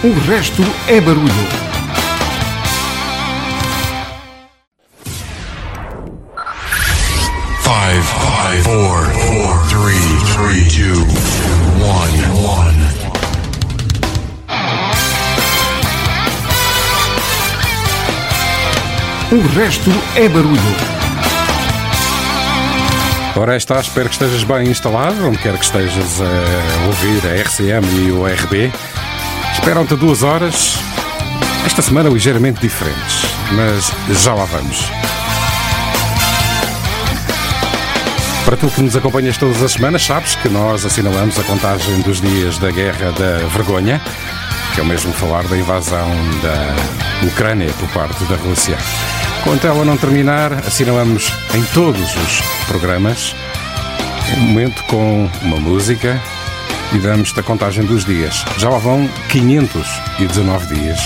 O resto é barulho. Five, five, four, four, three, three, two, one, one. O resto é barulho. Ora, está, espero que estejas bem instalado, onde quer que estejas a ouvir a RCM e o RB. Esperam-te duas horas, esta semana ligeiramente diferentes, mas já lá vamos. Para tu que nos acompanhas todas as semanas, sabes que nós assinalamos a contagem dos dias da Guerra da Vergonha, que é o mesmo falar da invasão da Ucrânia por parte da Rússia. Quanto ela não terminar, assinalamos em todos os programas um momento com uma música e damos-te a contagem dos dias. Já lá vão 519 dias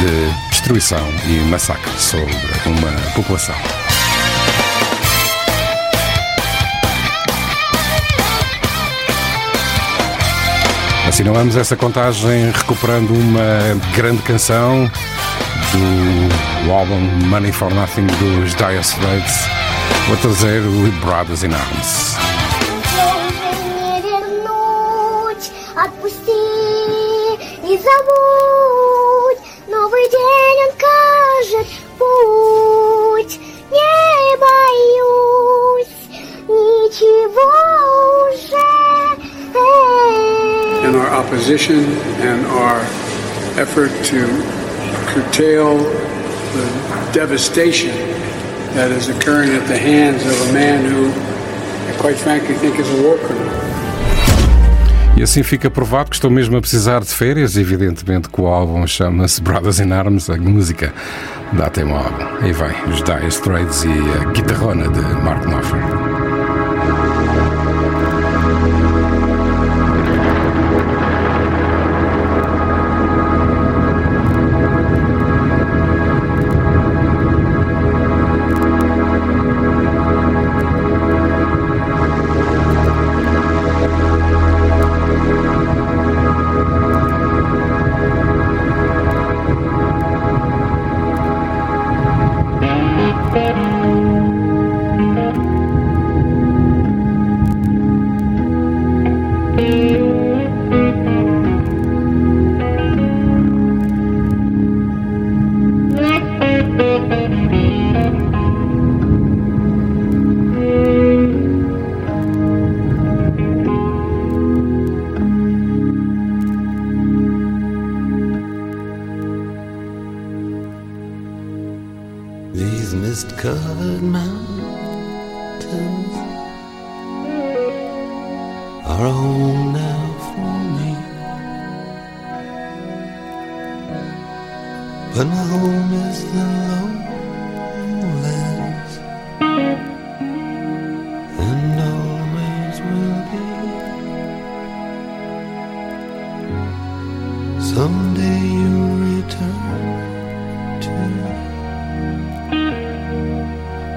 de destruição e massacre sobre uma população. Assinalamos essa contagem recuperando uma grande canção do álbum Money for Nothing dos Dire Straits. Vou trazer o Brothers in Arms. забудь. Новый день он кажет путь. Не боюсь ничего уже. in our opposition and our effort to curtail the devastation that is occurring at the hands of a man who, I quite frankly, think is a war criminal. E assim fica provado que estou mesmo a precisar de férias. Evidentemente que o álbum chama-se Brothers in Arms, a música dá tema ao álbum. Aí vai, os Dire Straits e a guitarrona de Mark Knopfler.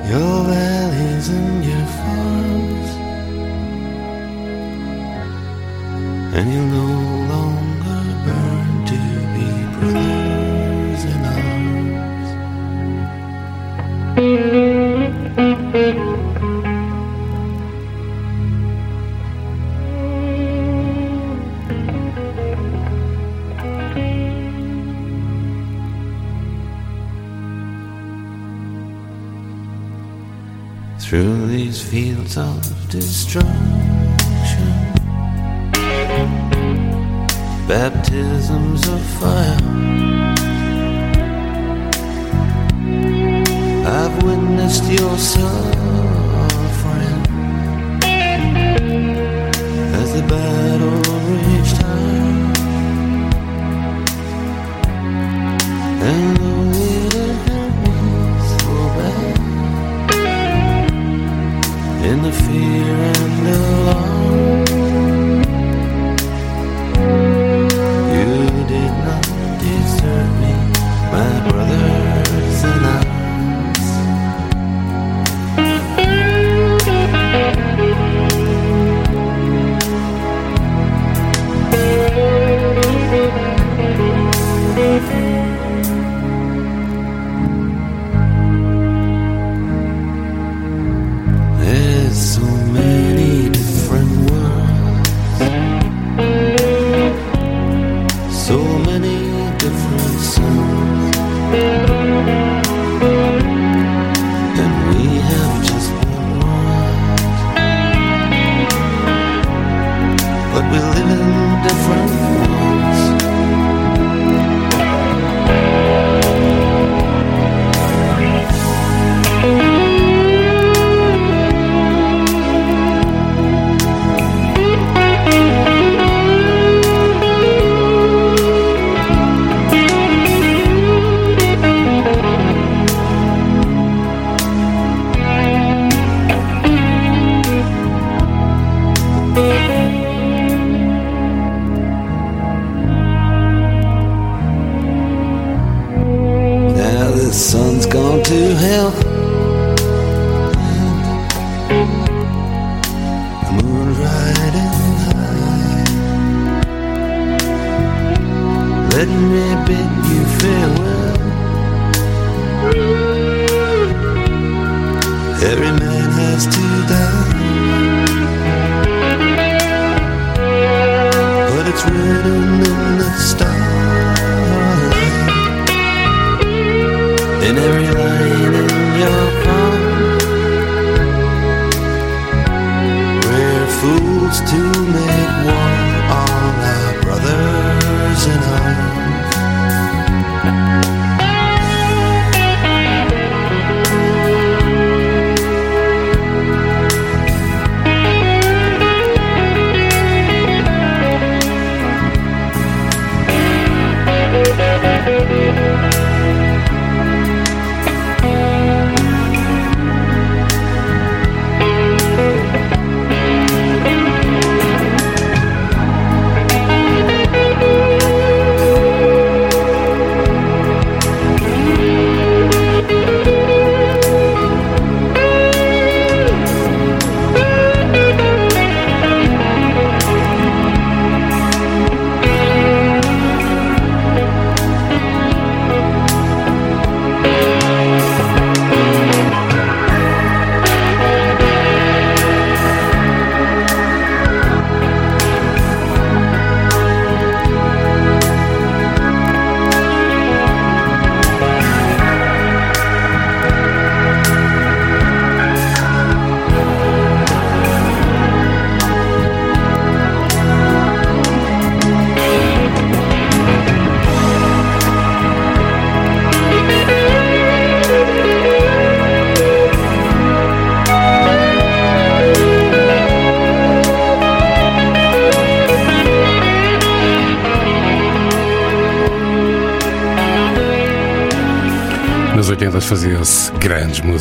Your valleys and your farms, and you'll no of destruction, baptisms of fire. I've witnessed your suffering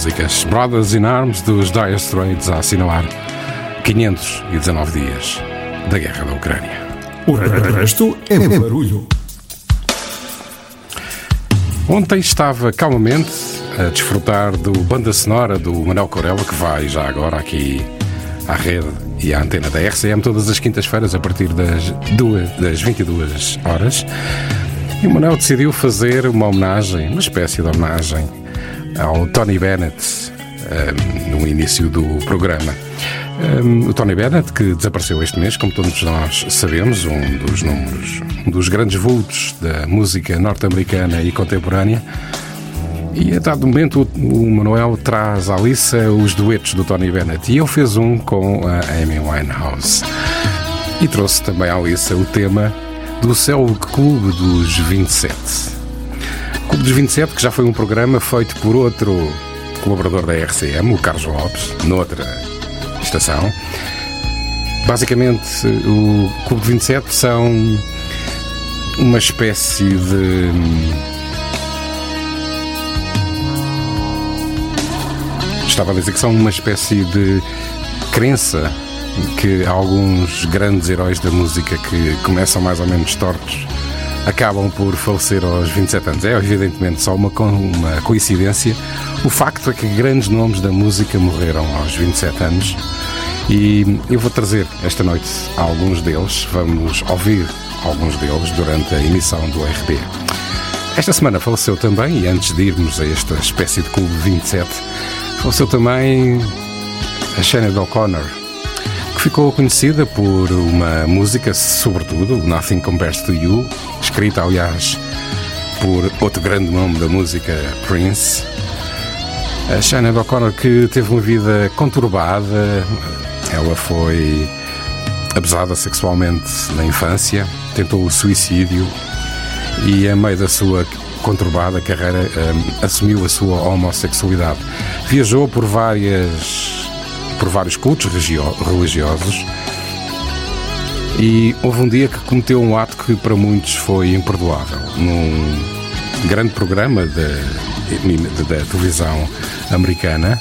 músicas. Brothers in Arms dos Dire Straits a assinalar 519 dias da guerra da Ucrânia. O resto é barulho. Ontem estava calmamente a desfrutar do banda sonora do Manuel Corella, que vai já agora aqui à rede e à antena da RCM todas as quintas-feiras a partir das, duas, das 22 horas. E o Manuel decidiu fazer uma homenagem, uma espécie de homenagem ao Tony Bennett ehm, no início do programa. Ehm, o Tony Bennett, que desapareceu este mês, como todos nós sabemos, um dos números, um dos grandes vultos da música norte-americana e contemporânea. E a dado momento o Manuel traz à liça os duetos do Tony Bennett e ele fez um com a Amy Winehouse. E trouxe também à liça o tema do Céu Clube dos 27. Dos 27, que já foi um programa feito por outro colaborador da RCM, o Carlos Lopes, noutra estação. Basicamente, o Clube de 27 são uma espécie de. Estava a dizer que são uma espécie de crença que alguns grandes heróis da música que começam mais ou menos tortos acabam por falecer aos 27 anos. É evidentemente só uma, uma coincidência. O facto é que grandes nomes da música morreram aos 27 anos e eu vou trazer esta noite alguns deles. Vamos ouvir alguns deles durante a emissão do RB. Esta semana faleceu também, e antes de irmos a esta espécie de clube 27, faleceu também a Shannon O'Connor, que ficou conhecida por uma música, sobretudo, Nothing Compares to You, escrita, aliás, por outro grande nome da música, Prince. A Shannon O'Connor, que teve uma vida conturbada, ela foi abusada sexualmente na infância, tentou o suicídio e, a meio da sua conturbada carreira, hum, assumiu a sua homossexualidade. Viajou por várias por vários cultos religiosos e houve um dia que cometeu um ato que para muitos foi imperdoável. Num grande programa da televisão americana,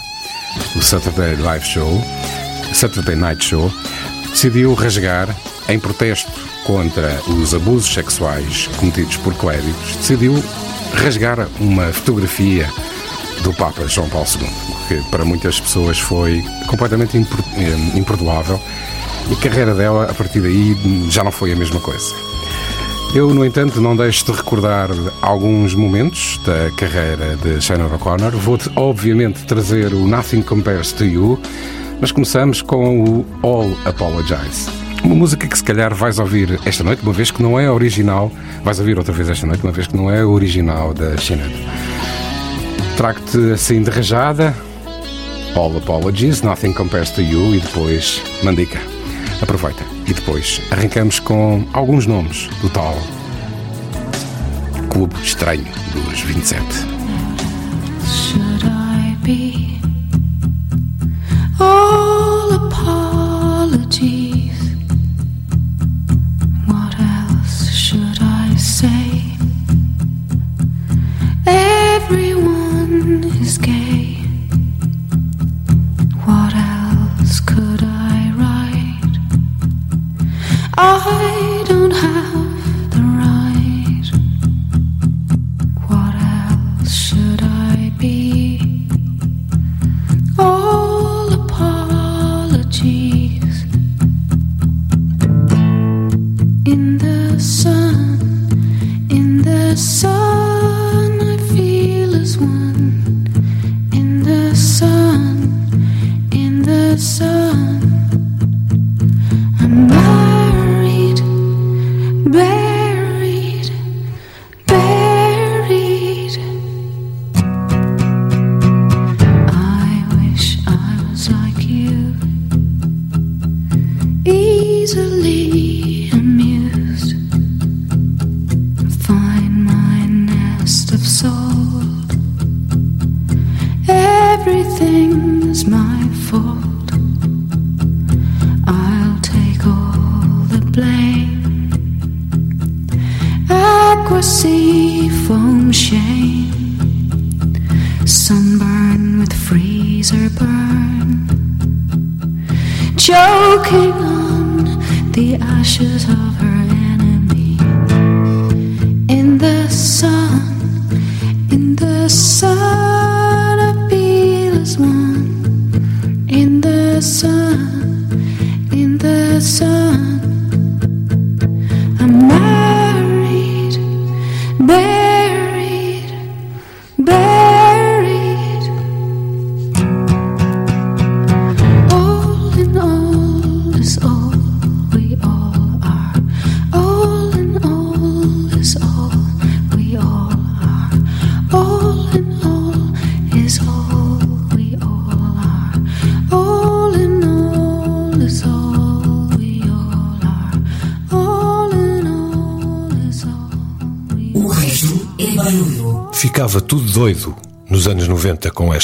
o Saturday Live Show, Saturday Night Show, decidiu rasgar, em protesto contra os abusos sexuais cometidos por clérigos, decidiu rasgar uma fotografia do Papa João Paulo II, que para muitas pessoas foi completamente eh, imperdoável e a carreira dela, a partir daí, já não foi a mesma coisa. Eu, no entanto, não deixo de recordar alguns momentos da carreira de Shannon O'Connor. Vou, obviamente, trazer o Nothing Compares to You, mas começamos com o All Apologize. Uma música que se calhar vais ouvir esta noite, uma vez que não é original, vais ouvir outra vez esta noite, uma vez que não é original da Shannon. Trago-te assim de rajada. All apologies, nothing compares to you. E depois, Mandica. Aproveita. E depois, arrancamos com alguns nomes do tal Clube Estranho dos 27.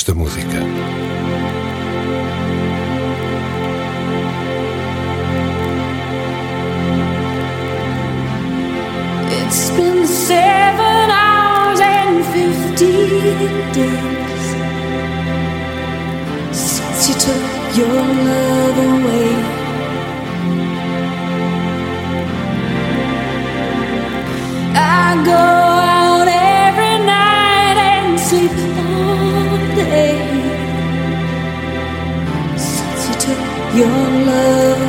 esta música. It's been seven hours and fifteen days since you took your love. your love.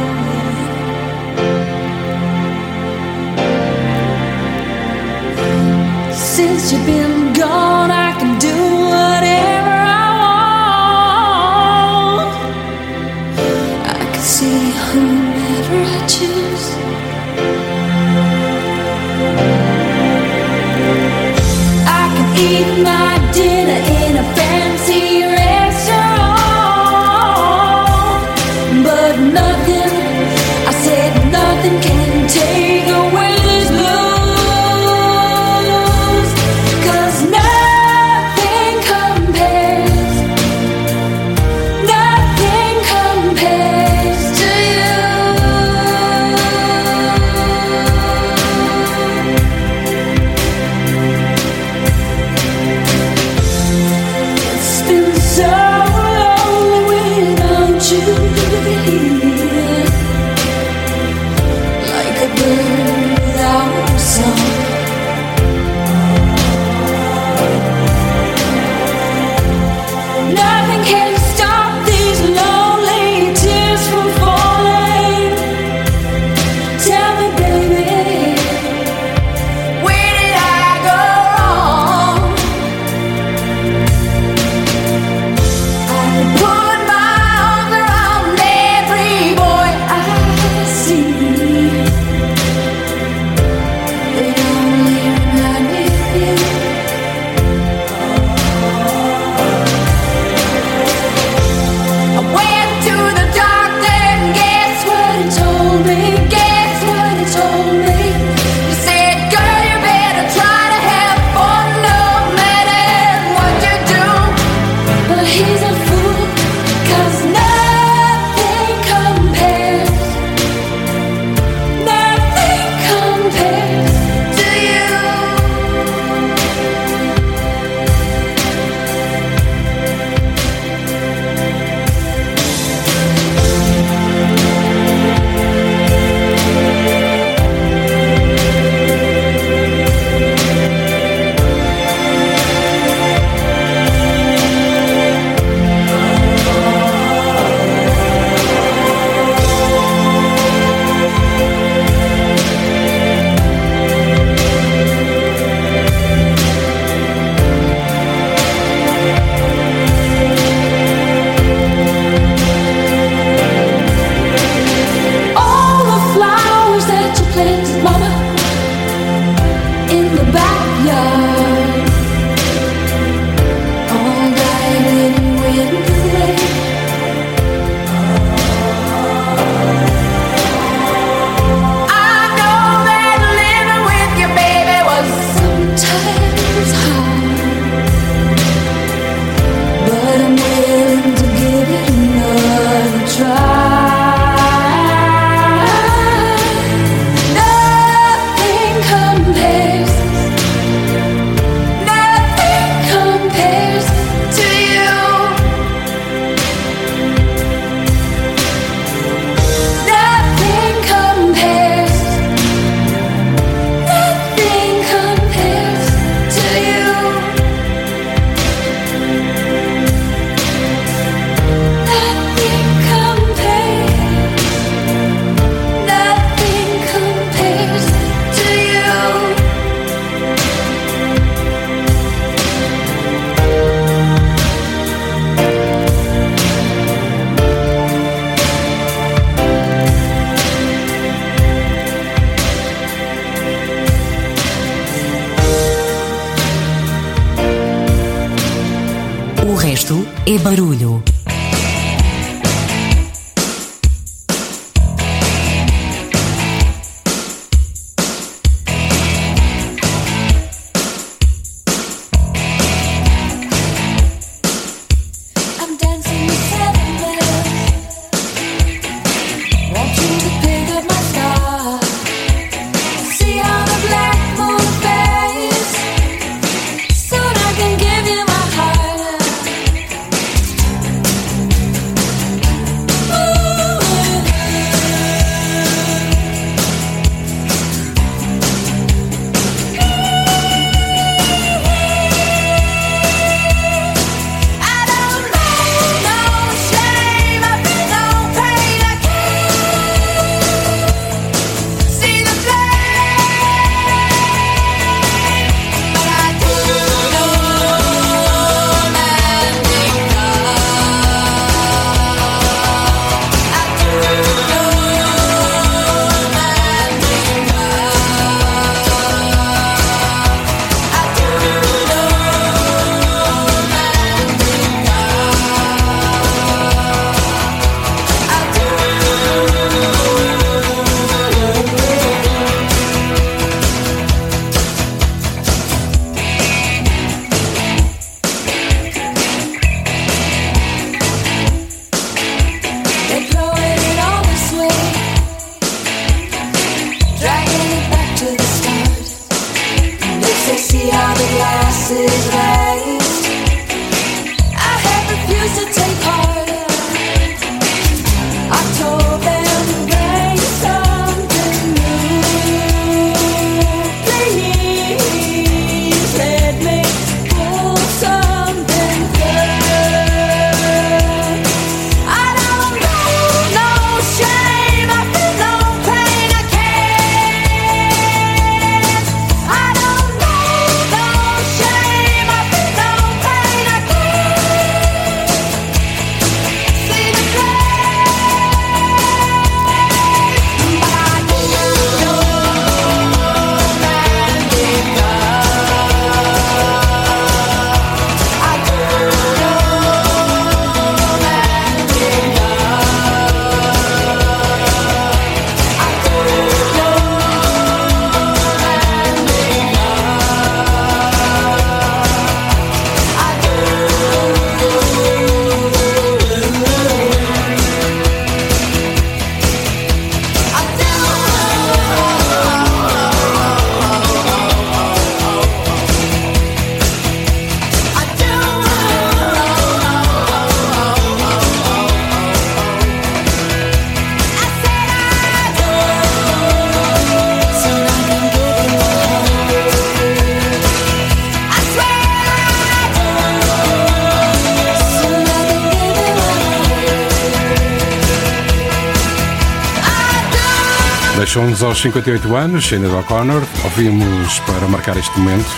Deixou-nos aos 58 anos, Shane O'Connor. Ouvimos para marcar este momento.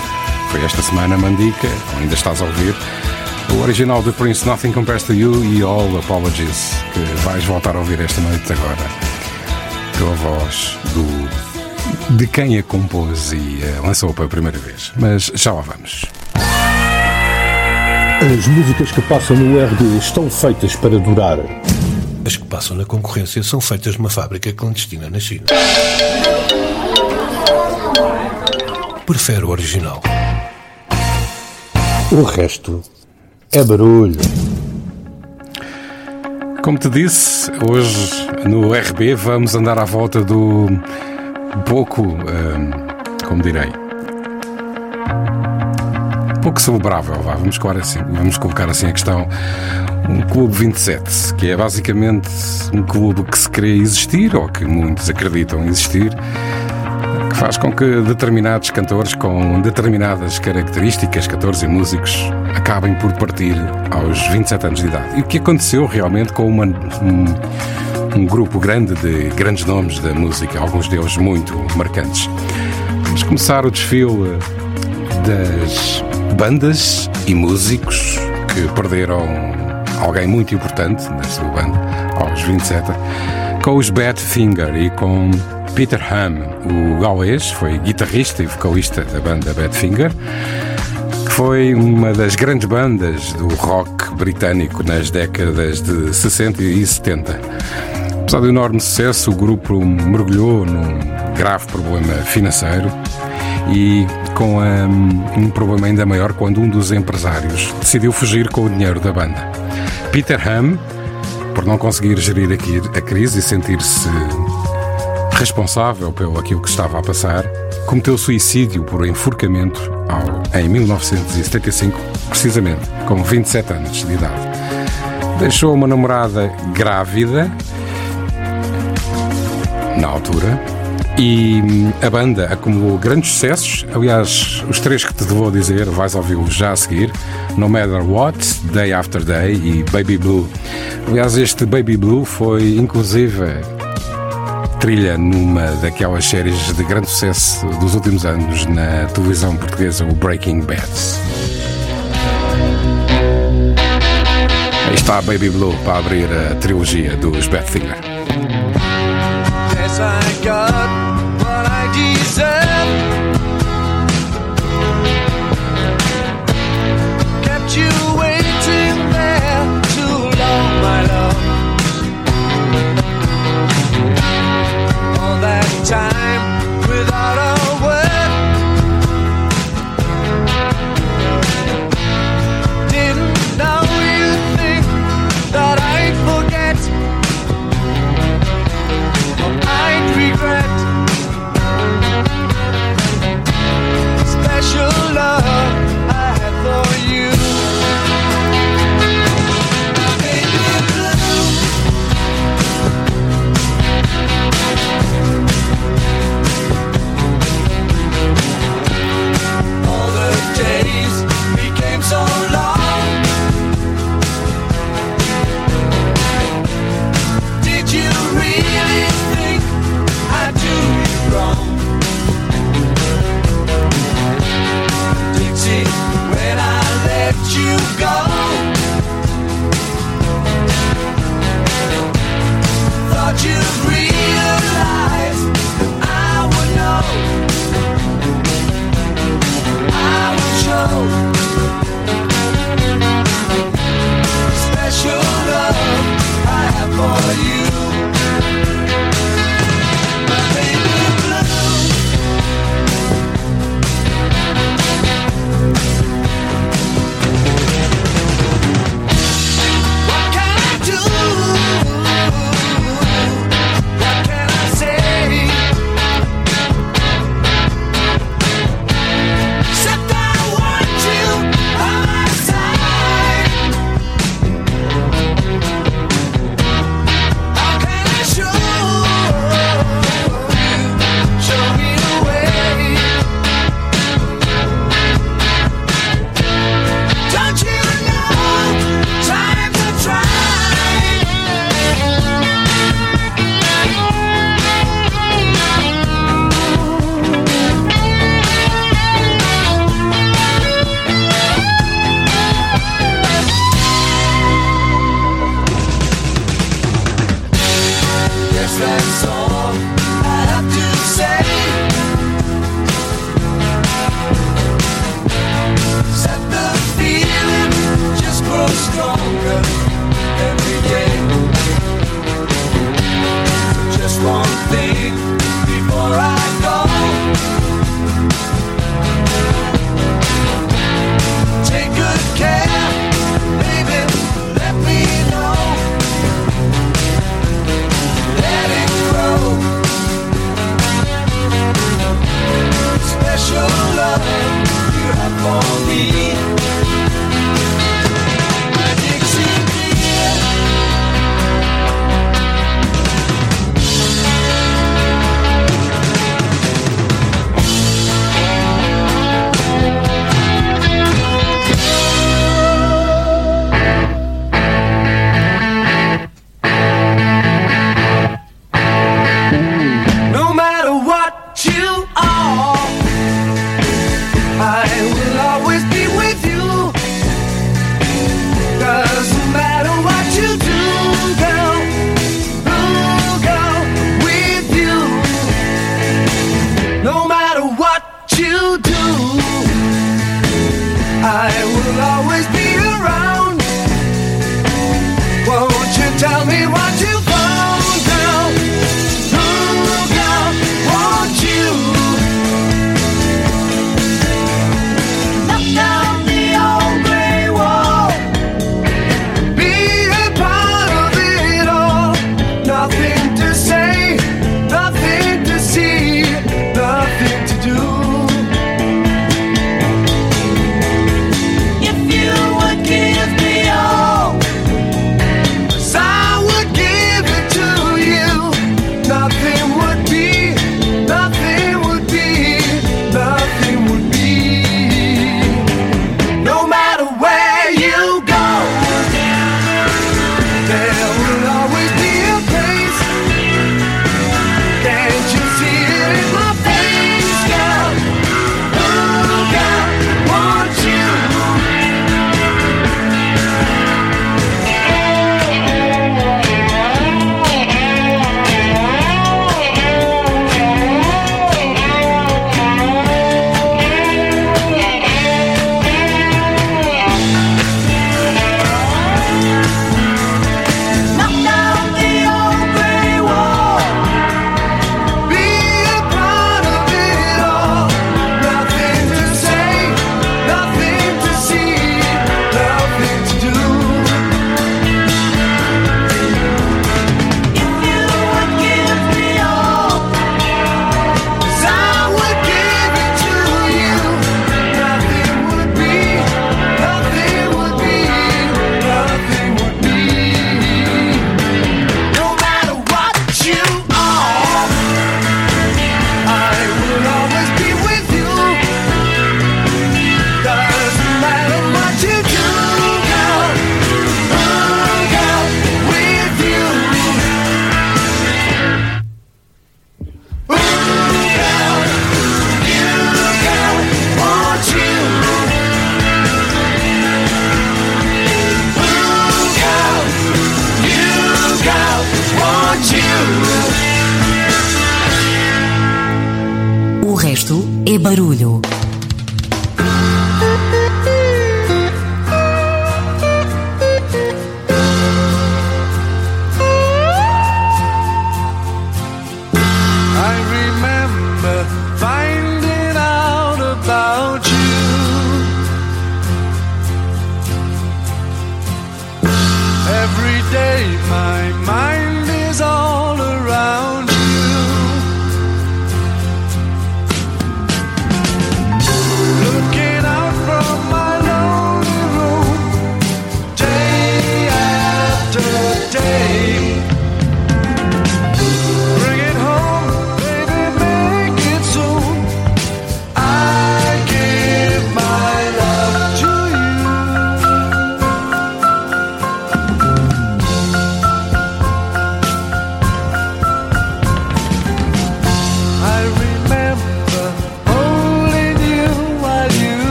Foi esta semana Mandica, ainda estás a ouvir. O original de Prince Nothing Compares to You e All Apologies, que vais voltar a ouvir esta noite agora. Pela voz do de quem a compôs e eh, lançou pela primeira vez. Mas já lá vamos. As músicas que passam no RD estão feitas para durar. Passam na concorrência são feitas numa fábrica clandestina na China. Prefere o original. O resto é barulho. Como te disse, hoje no RB vamos andar à volta do pouco, hum, como direi, pouco celebrável, vá, vamos colocar assim, vamos colocar assim a questão, um clube 27, que é basicamente um clube que se crê existir, ou que muitos acreditam existir, que faz com que determinados cantores com determinadas características, cantores e músicos, acabem por partir aos 27 anos de idade. E o que aconteceu realmente com uma, um, um grupo grande de grandes nomes da música, alguns deles muito marcantes. Vamos começar o desfile das bandas e músicos que perderam alguém muito importante na sua banda aos 27, com os Badfinger e com Peter Ham, o galês, foi guitarrista e vocalista da banda Badfinger, que Foi uma das grandes bandas do rock britânico nas décadas de 60 e 70. Apesar do enorme sucesso, o grupo mergulhou num grave problema financeiro e com um, um problema ainda maior quando um dos empresários decidiu fugir com o dinheiro da banda. Peter Ham, por não conseguir gerir aqui a crise e sentir-se responsável pelo aquilo que estava a passar, cometeu suicídio por enforcamento ao, em 1975, precisamente com 27 anos de idade. Deixou uma namorada grávida na altura e hum, a banda acumulou grandes sucessos. Aliás, os três que te vou dizer, vais ouvi-los já a seguir: No Matter What, Day After Day e Baby Blue. Aliás, este Baby Blue foi inclusive trilha numa daquelas séries de grande sucesso dos últimos anos na televisão portuguesa, o Breaking Bad. Aí está a Baby Blue para abrir a trilogia dos Badfinger. Yes, Tell me what you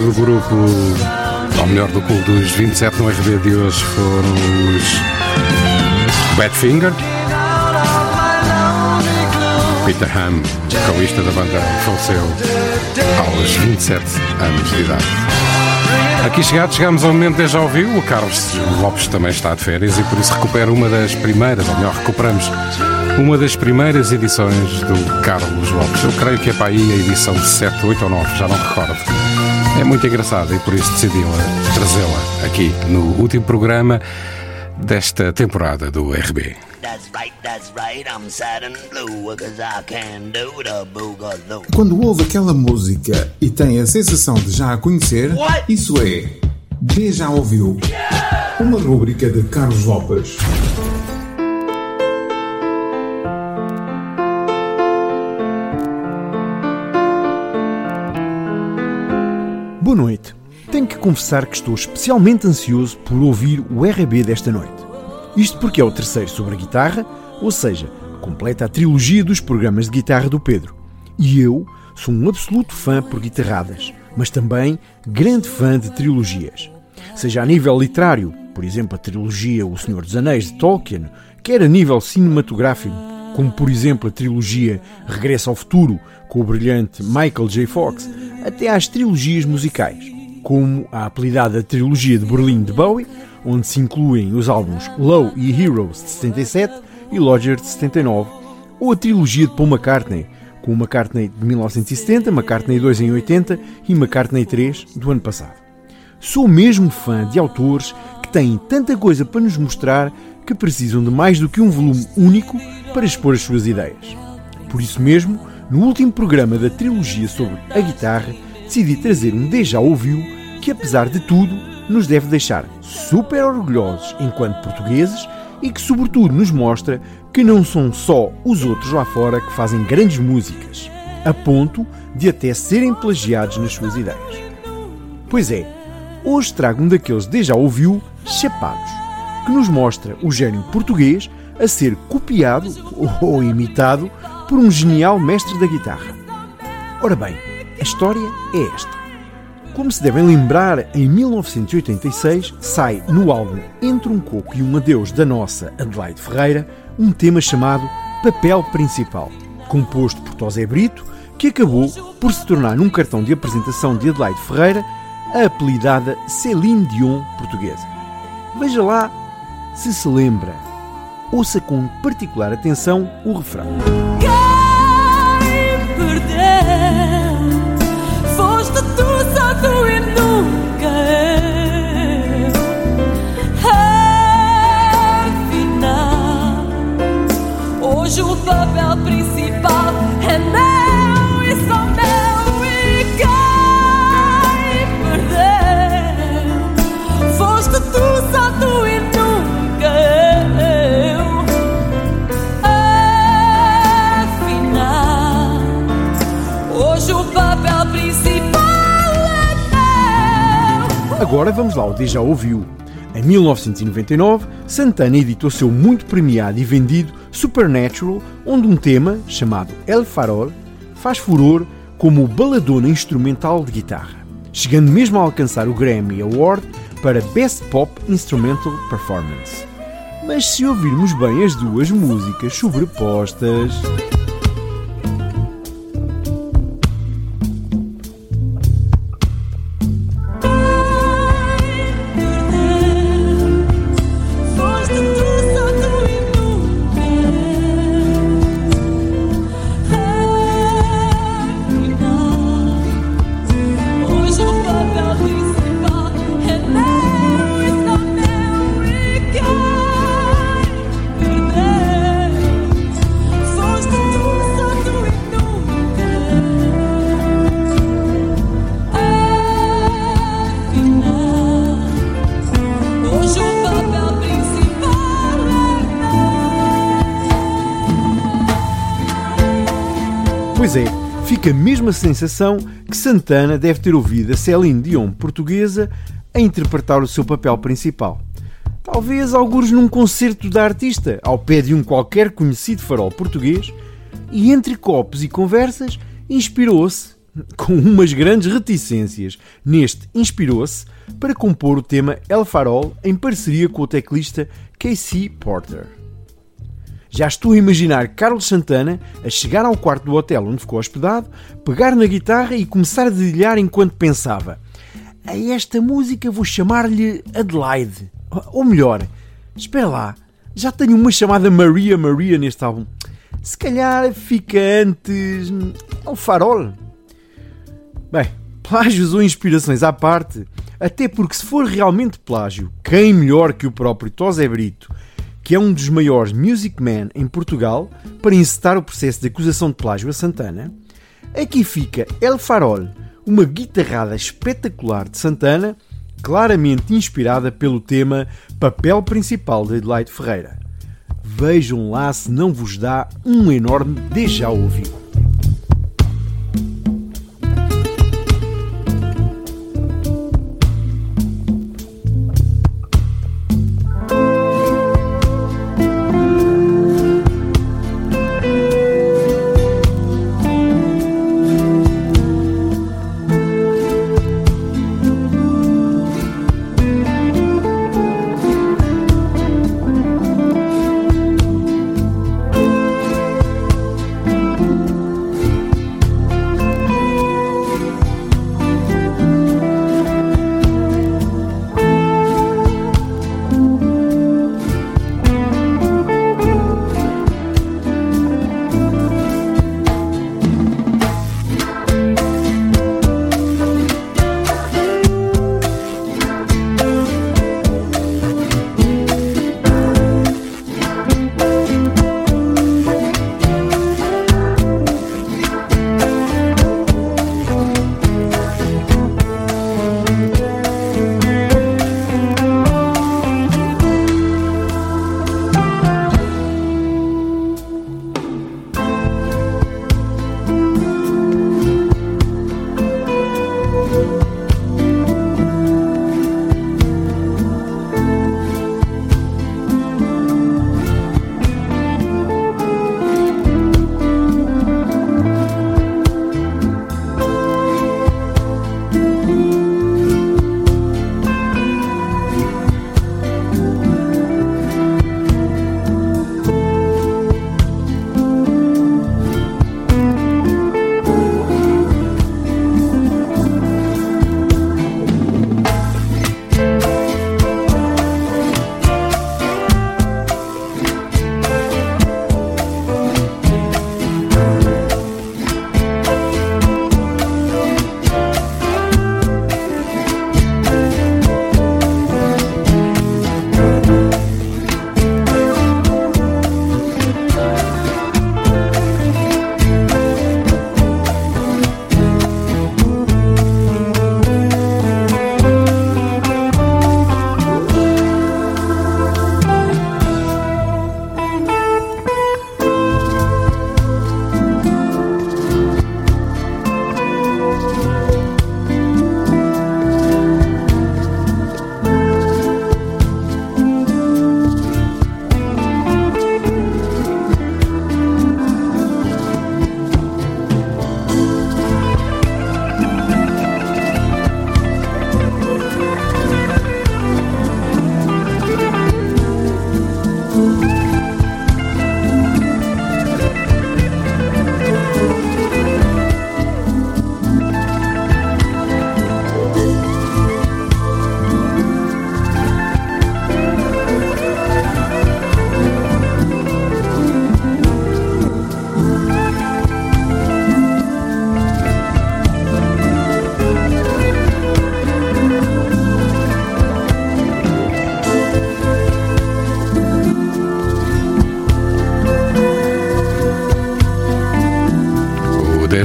do grupo, ou melhor, do clube dos 27 no RB de hoje foram os Badfinger. Peter Ham, vocalista da banda, faleceu aos 27 anos de idade. Aqui chegados, chegamos ao momento de já ouviu. O Carlos Lopes também está de férias e por isso recupera uma das primeiras, ou melhor, recuperamos uma das primeiras edições do Carlos Lopes. Eu creio que é para aí a edição 7, 8 ou 9, já não recordo. É muito engraçada e por isso decidi trazê-la aqui no último programa desta temporada do RB. Quando ouve aquela música e tem a sensação de já a conhecer, isso é D já ouviu. Uma rúbrica de Carlos Lopes. Confessar que estou especialmente ansioso por ouvir o RB desta noite. Isto porque é o terceiro sobre a guitarra, ou seja, completa a trilogia dos programas de guitarra do Pedro. E eu sou um absoluto fã por guitarradas, mas também grande fã de trilogias. Seja a nível literário, por exemplo, a trilogia O Senhor dos Anéis de Tolkien, quer a nível cinematográfico, como por exemplo a trilogia Regresso ao Futuro, com o brilhante Michael J. Fox, até às trilogias musicais, como a apelidada Trilogia de Berlim de Bowie, onde se incluem os álbuns Low e Heroes de 77 e Lodger de 79, ou a trilogia de Paul McCartney, com McCartney de 1970, McCartney 2 em 80 e McCartney 3 do ano passado. Sou mesmo fã de autores que têm tanta coisa para nos mostrar que precisam de mais do que um volume único para expor as suas ideias. Por isso mesmo, no último programa da trilogia sobre a guitarra, decidi trazer um Deja Ouviu que, apesar de tudo, nos deve deixar super orgulhosos enquanto portugueses e que, sobretudo, nos mostra que não são só os outros lá fora que fazem grandes músicas, a ponto de até serem plagiados nas suas ideias. Pois é, hoje trago um daqueles Deja Ouviu chapados, que que nos mostra o gênio português a ser copiado ou imitado por um genial mestre da guitarra. Ora bem, a história é esta. Como se devem lembrar, em 1986 sai no álbum Entre um Coco e um Adeus da nossa Adelaide Ferreira um tema chamado Papel Principal, composto por Tosé Brito, que acabou por se tornar num cartão de apresentação de Adelaide Ferreira a apelidada Céline Dion portuguesa. Veja lá se se lembra. Ouça com particular atenção o refrão. Papel principal é meu e só meu. E quem perdeu foste tu, só tu e nunca eu. Afinal, hoje o papel principal é meu. Agora vamos lá ao Deja Ouviu. Em 1999, Santana editou seu muito premiado e vendido Supernatural, onde um tema, chamado El Farol, faz furor como baladona instrumental de guitarra, chegando mesmo a alcançar o Grammy Award para Best Pop Instrumental Performance. Mas se ouvirmos bem as duas músicas sobrepostas. Fica a sensação que Santana deve ter ouvido a Céline Dion portuguesa a interpretar o seu papel principal. Talvez alguns num concerto da artista, ao pé de um qualquer conhecido farol português, e entre copos e conversas, inspirou-se, com umas grandes reticências, neste inspirou-se para compor o tema El Farol em parceria com o teclista Casey Porter. Já estou a imaginar Carlos Santana a chegar ao quarto do hotel onde ficou hospedado, pegar na guitarra e começar a dedilhar enquanto pensava: A esta música vou chamar-lhe Adelaide. Ou melhor, espera lá, já tenho uma chamada Maria Maria neste álbum. Se calhar fica antes. ao farol. Bem, plágios ou inspirações à parte, até porque se for realmente plágio, quem melhor que o próprio Tosé Brito, que é um dos maiores music men em Portugal, para encetar o processo de acusação de plágio a Santana? Aqui fica El Farol, uma guitarrada espetacular de Santana, claramente inspirada pelo tema Papel Principal de Adelaide Ferreira. Vejam lá se não vos dá um enorme déjà ouviu.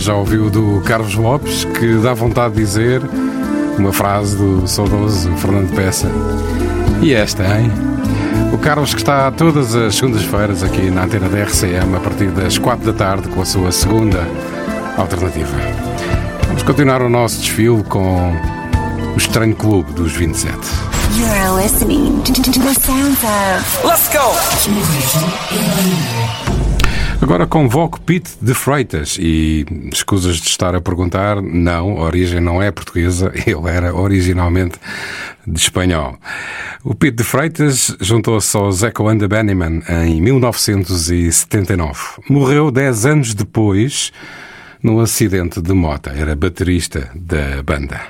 Já ouviu do Carlos Lopes, que dá vontade de dizer uma frase do saudoso Fernando Peça. E esta, hein? O Carlos que está todas as segundas-feiras aqui na antena da RCM a partir das 4 da tarde com a sua segunda alternativa. Vamos continuar o nosso desfile com o Estranho Clube dos 27. You're listening to, to the sounds of. Let's go! Agora convoco Pete de Freitas e escusas de estar a perguntar, não, a origem não é portuguesa, ele era originalmente de espanhol. O Pete de Freitas juntou-se ao Zeco and the em 1979. Morreu 10 anos depois num acidente de moto. Era baterista da banda.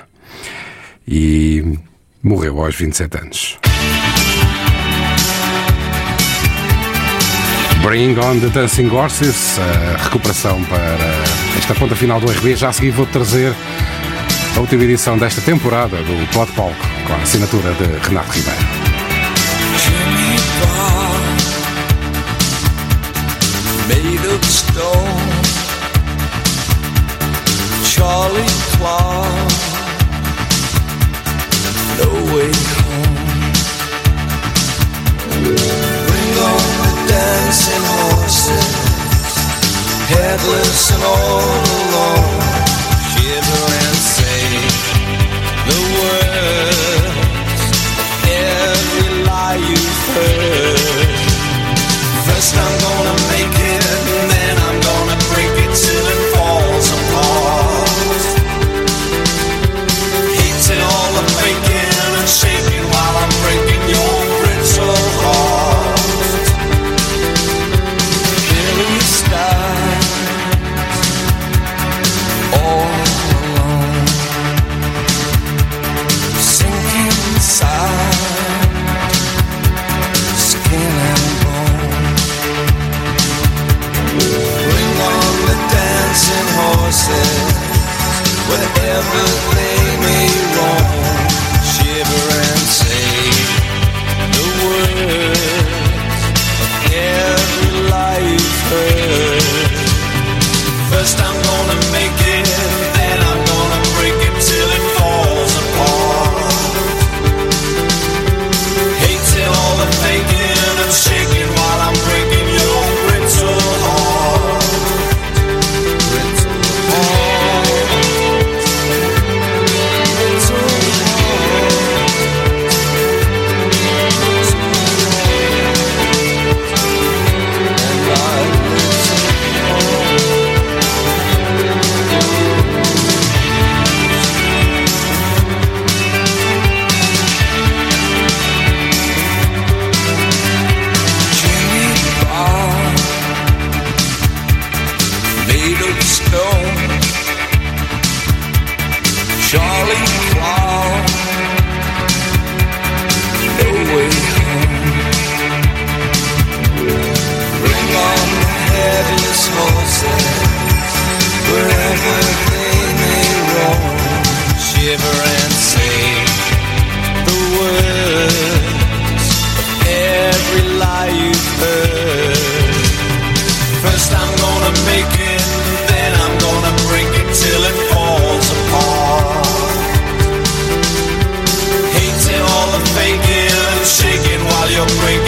E morreu aos 27 anos. Bring on the Dancing Horses, a recuperação para esta ponta final do RB. Já a seguir vou trazer a última edição desta temporada do Pod Palco, com a assinatura de Renato Ribeiro. Made of stone. Charlie no way home. Bring on dancing horses, headless and all alone. Shiver and say the words every lie you've heard. First I'm gonna make celebrate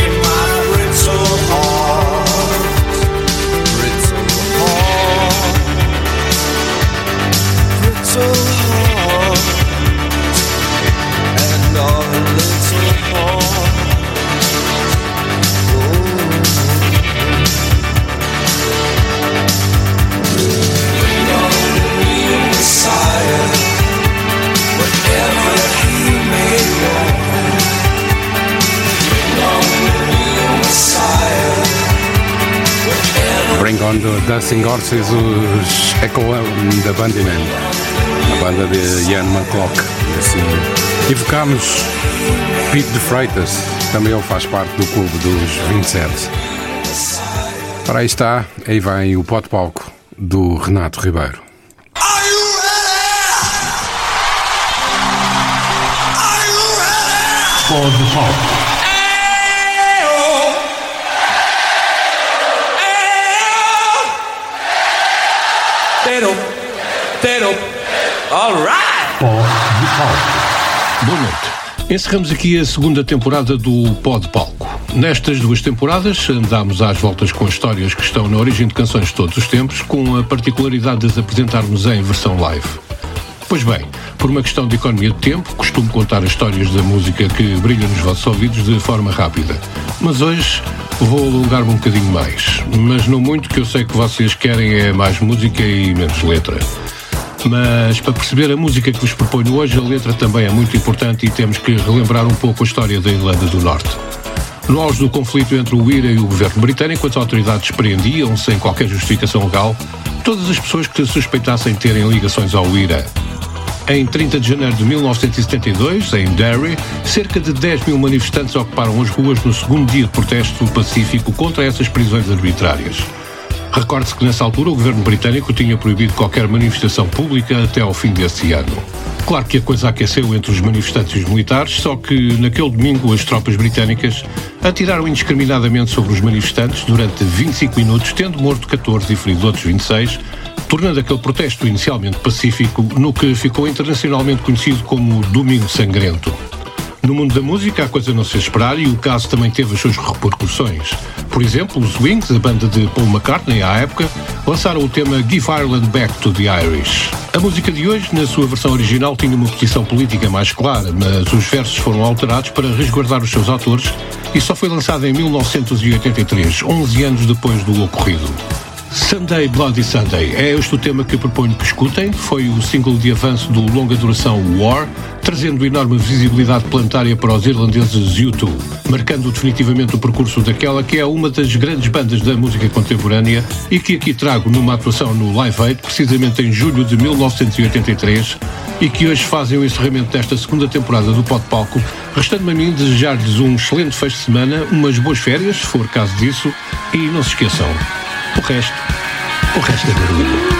Dancing Horses, os Echo da Bundyman, a banda de Ian McClock. E assim, evocámos Pete de Freitas, também ele faz parte do clube dos 27. Para aí está, aí vem o pote palco do Renato Ribeiro. Pode palco. Boa noite. Encerramos aqui a segunda temporada do Pó de Palco. Nestas duas temporadas andámos às voltas com histórias que estão na origem de canções de todos os tempos, com a particularidade de as apresentarmos em versão live. Pois bem, por uma questão de economia de tempo, costumo contar as histórias da música que brilha nos vossos ouvidos de forma rápida. Mas hoje vou alongar-me um bocadinho mais. Mas não muito, que eu sei que vocês querem é mais música e menos letra. Mas para perceber a música que vos proponho hoje, a letra também é muito importante e temos que relembrar um pouco a história da Irlanda do Norte. No auge do conflito entre o IRA e o governo britânico, as autoridades preendiam, sem qualquer justificação legal, todas as pessoas que suspeitassem terem ligações ao IRA. Em 30 de janeiro de 1972, em Derry, cerca de 10 mil manifestantes ocuparam as ruas no segundo dia de protesto pacífico contra essas prisões arbitrárias. Recorde-se que nessa altura o governo britânico tinha proibido qualquer manifestação pública até ao fim desse ano. Claro que a coisa aqueceu entre os manifestantes e os militares, só que naquele domingo as tropas britânicas atiraram indiscriminadamente sobre os manifestantes durante 25 minutos, tendo morto 14 e ferido outros 26, tornando aquele protesto inicialmente pacífico no que ficou internacionalmente conhecido como Domingo Sangrento. No mundo da música, a coisa não se esperar e o caso também teve as suas repercussões. Por exemplo, os Wings, a banda de Paul McCartney à época, lançaram o tema Give Ireland Back to the Irish. A música de hoje, na sua versão original, tinha uma posição política mais clara, mas os versos foram alterados para resguardar os seus autores e só foi lançada em 1983, 11 anos depois do ocorrido. Sunday Bloody Sunday é este o tema que proponho que escutem. Foi o single de avanço do longa duração War, trazendo enorme visibilidade planetária para os irlandeses U2, marcando definitivamente o percurso daquela que é uma das grandes bandas da música contemporânea e que aqui trago numa atuação no Live Aid, precisamente em julho de 1983, e que hoje fazem o encerramento desta segunda temporada do Pod Palco, restando-me a mim desejar-lhes um excelente fecho de semana, umas boas férias, se for caso disso, e não se esqueçam, o resto, o resto é barulho.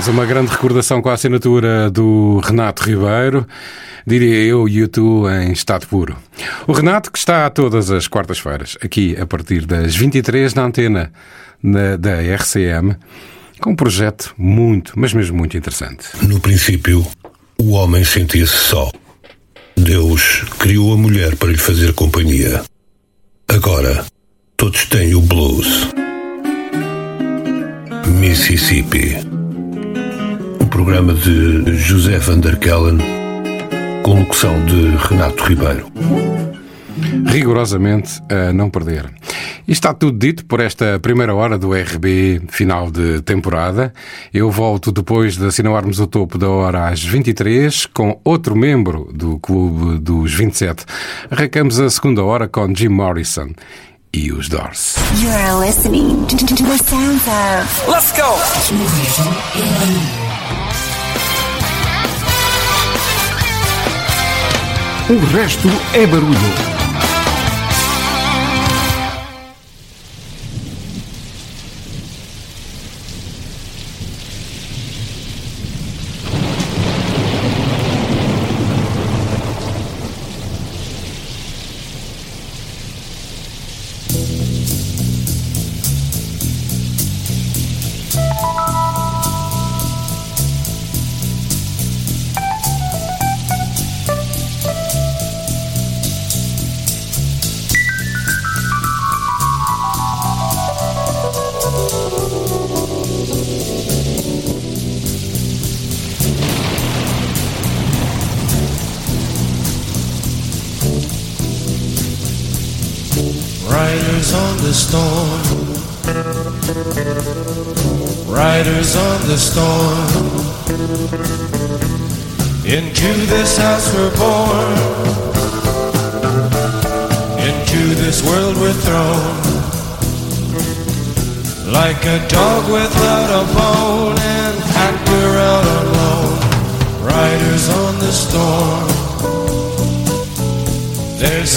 Mais uma grande recordação com a assinatura do Renato Ribeiro, diria eu, YouTube em estado puro. O Renato que está todas as quartas-feiras, aqui a partir das 23 na antena na- da RCM, com um projeto muito, mas mesmo muito interessante. No princípio, o homem sentia-se só. Deus criou a mulher para lhe fazer companhia. Agora, todos têm o blues. Mississippi. Programa de José Van der Kellen, com locução de Renato Ribeiro. rigorosamente a não perder. E está tudo dito por esta primeira hora do RB final de temporada. Eu volto depois de assinalarmos o topo da hora às 23 com outro membro do Clube dos 27. Arrancamos a segunda hora com Jim Morrison e os Doors. You're listening to the sounds of Let's go! O resto é barulho.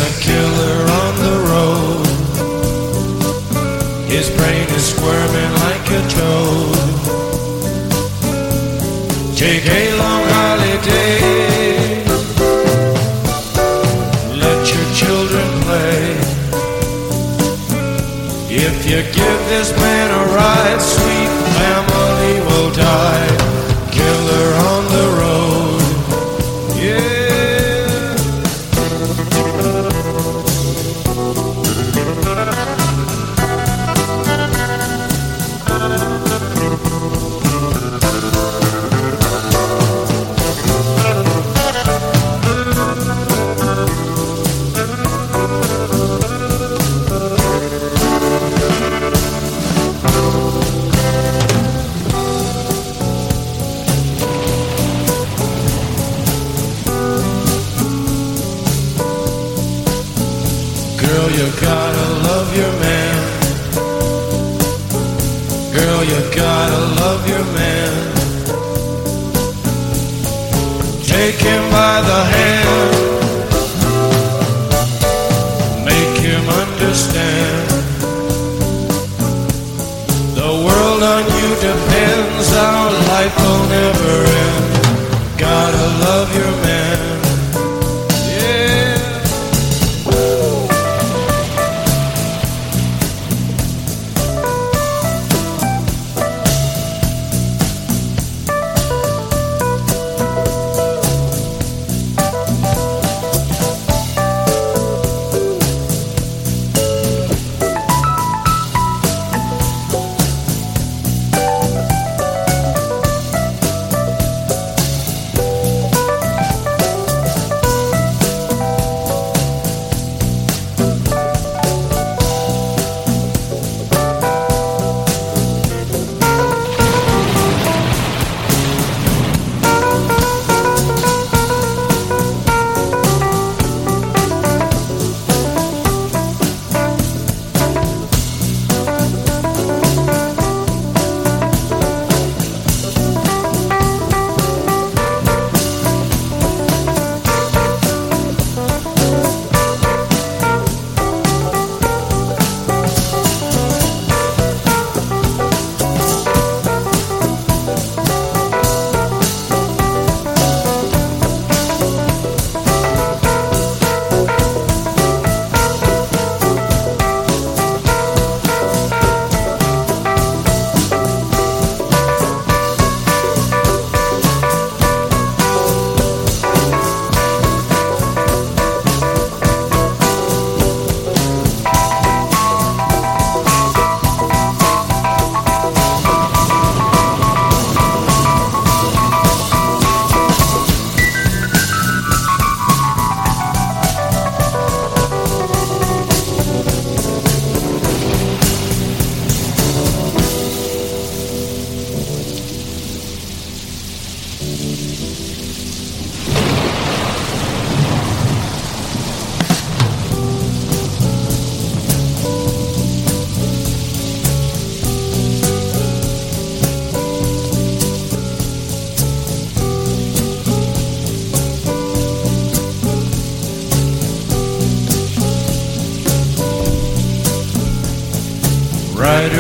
A killer on the road. His brain is squirming like a toad. Take a long holiday. Let your children play. If you give this man a ride, sweet family will die.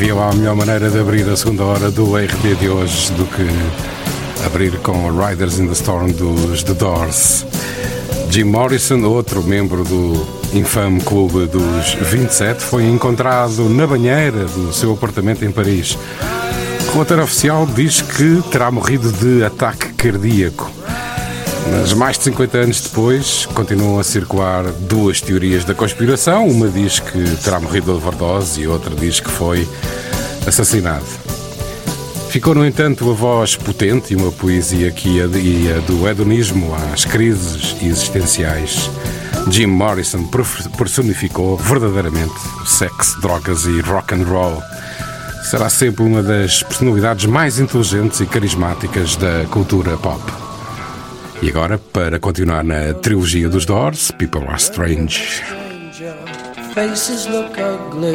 Havia lá a melhor maneira de abrir a segunda hora do RB de hoje do que abrir com Riders in the Storm dos The Doors. Jim Morrison, outro membro do infame clube dos 27, foi encontrado na banheira do seu apartamento em Paris. O relatório oficial diz que terá morrido de ataque cardíaco. Mas mais de 50 anos depois, continuam a circular duas teorias da conspiração. Uma diz que terá morrido de overdose e outra diz que foi assassinado. Ficou, no entanto, a voz potente e uma poesia que ia do hedonismo às crises existenciais. Jim Morrison personificou verdadeiramente sexo, drogas e rock and roll. Será sempre uma das personalidades mais inteligentes e carismáticas da cultura pop. E agora, para continuar na trilogia dos Doors, People Are Strange. Faces look ugly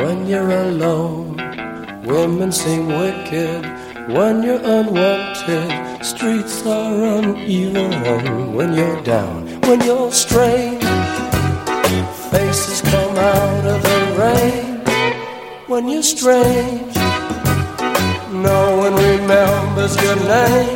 when you're alone. Women seem wicked when you're unwanted. Streets are uneven when you're down, when you're strange. Faces come out of the rain when you're strange. No one remembers your name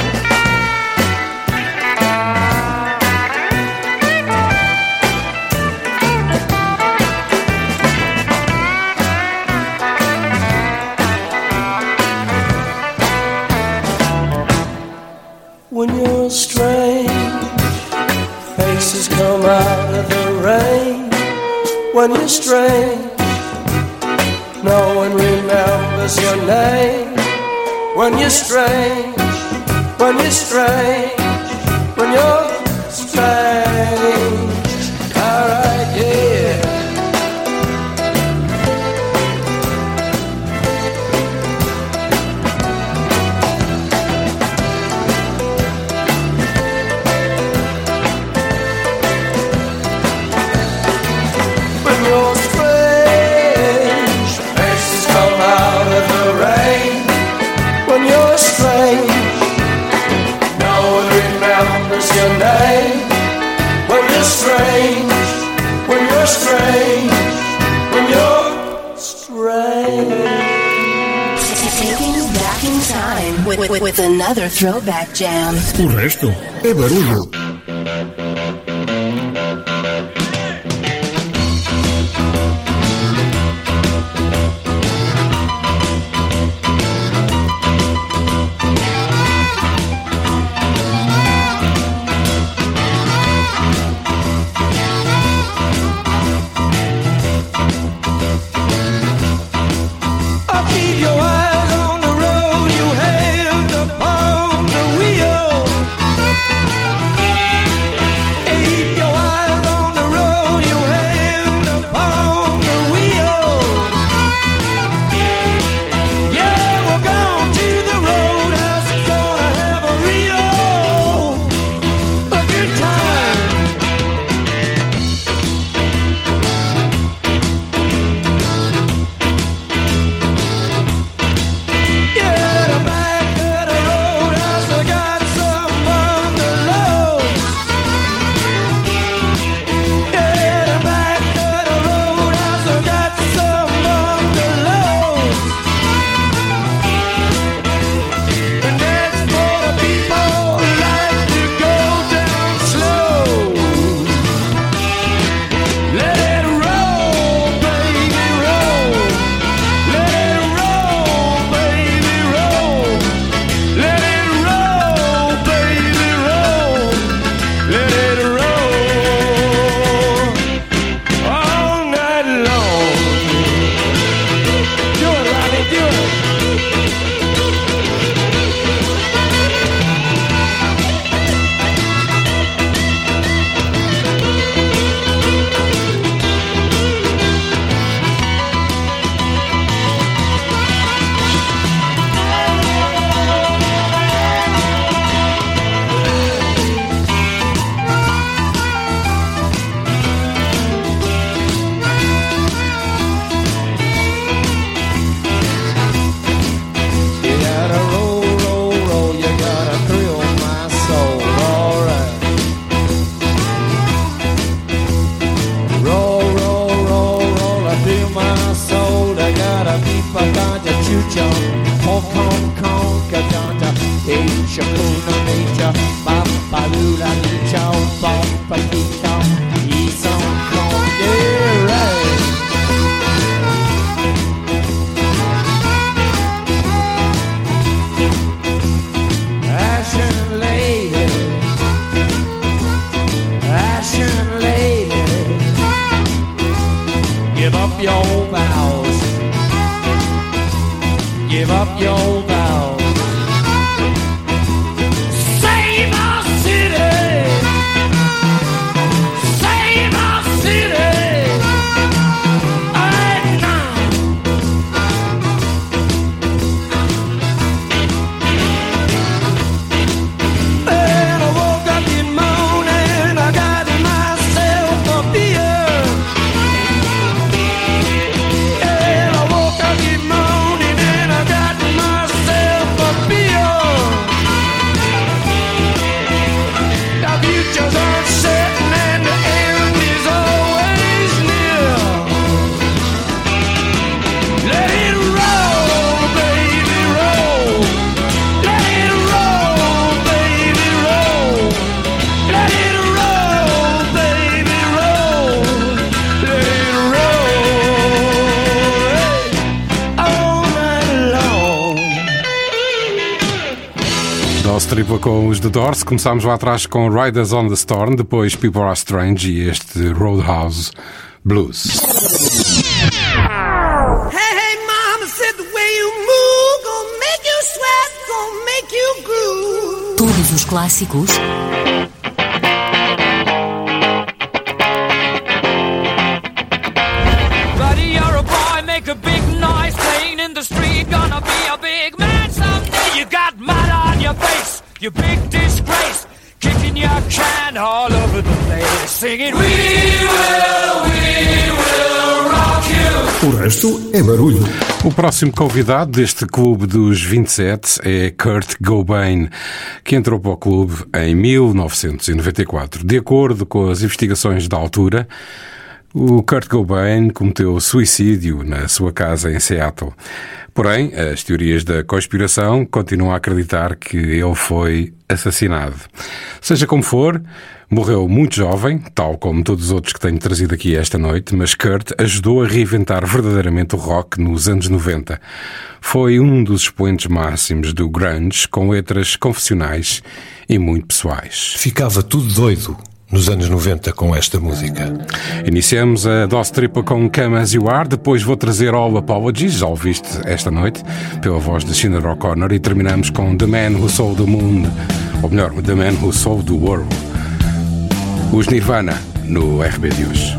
when you stray. No one remembers your name when you stray, when you stray, when you're. rain. Taking back in time with, with, with another throwback jam. O resto é barulho. com os The Doors. Começámos lá atrás com Riders on the Storm, depois People Are Strange e este Roadhouse Blues. Hey, hey, mama, said the way you move gonna make you sweat, gonna make you groove. Todos os clássicos you big disgrace. Kicking your can all over the place. Singing, We will, we will rock you. O resto é barulho. O próximo convidado deste clube dos 27 é Kurt Cobain, que entrou para o clube em 1994. De acordo com as investigações da altura, o Kurt Cobain cometeu suicídio na sua casa em Seattle. Porém, as teorias da conspiração continuam a acreditar que ele foi assassinado. Seja como for, morreu muito jovem, tal como todos os outros que tenho trazido aqui esta noite, mas Kurt ajudou a reinventar verdadeiramente o rock nos anos 90. Foi um dos expoentes máximos do grunge, com letras confessionais e muito pessoais. Ficava tudo doido nos anos 90 com esta música. Iniciamos a dose tripla com Come As You Are, depois vou trazer All Apologies, já ouviste esta noite, pela voz de Sinead O'Connor, e terminamos com The Man Who Sold the Moon, ou melhor, The Man Who Sold the World. Os Nirvana, no RB de hoje.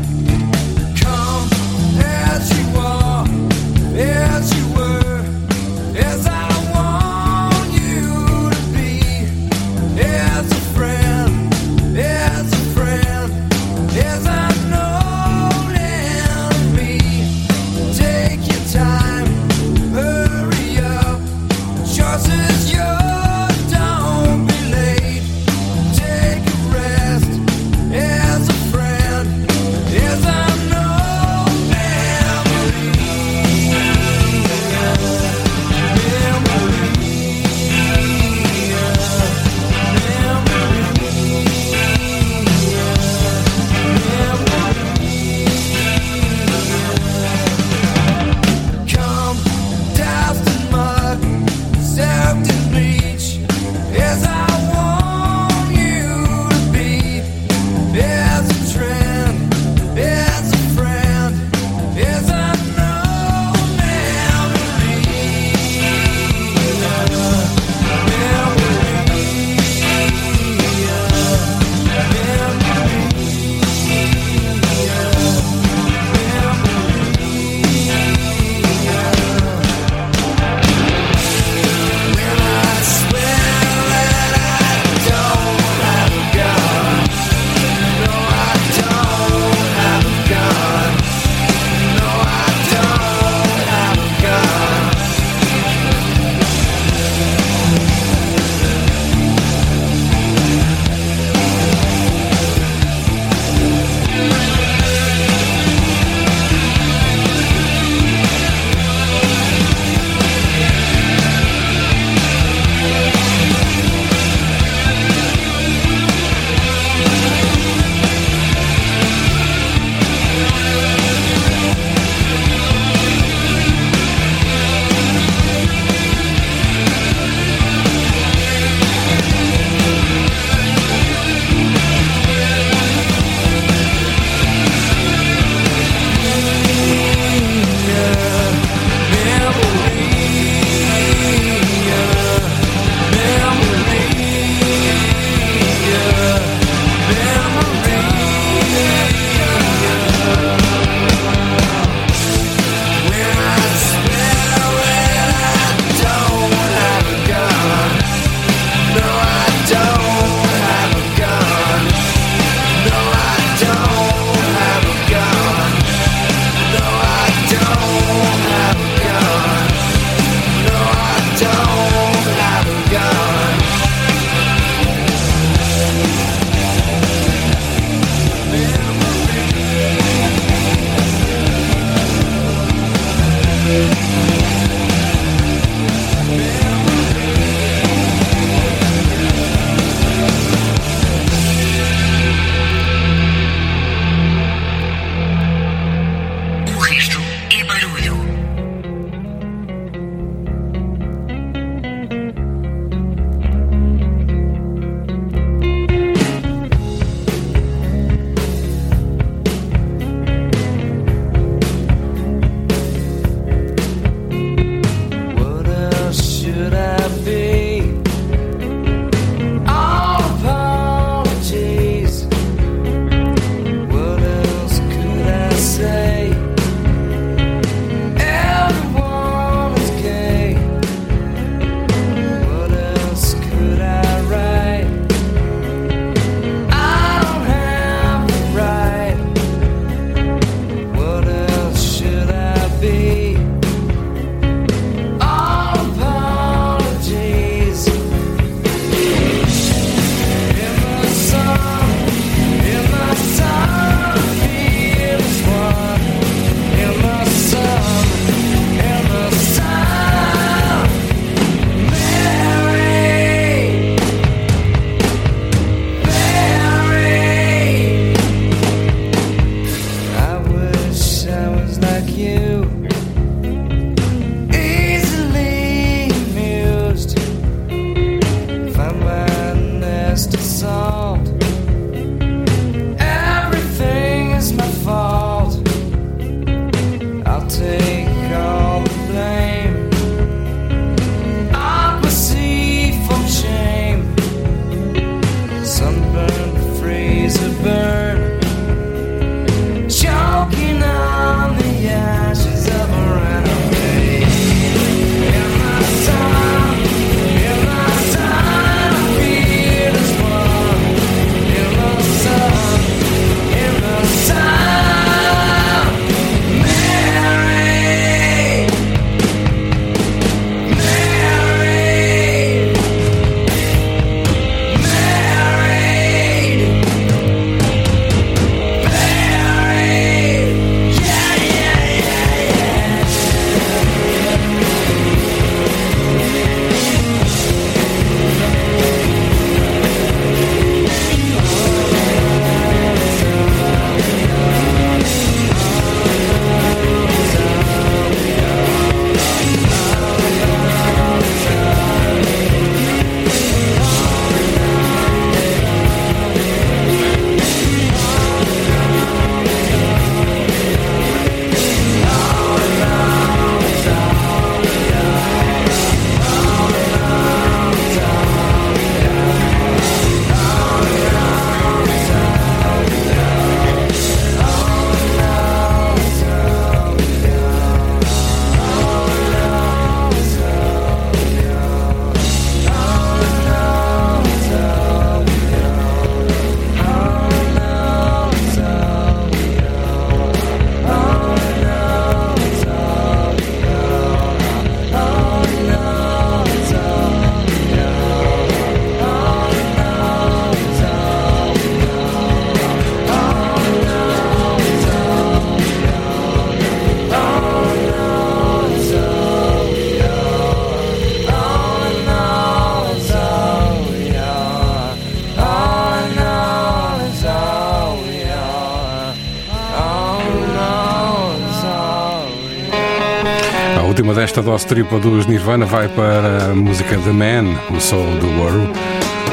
Desta dose tripla dos Nirvana vai para a música The Man, o Soul do World,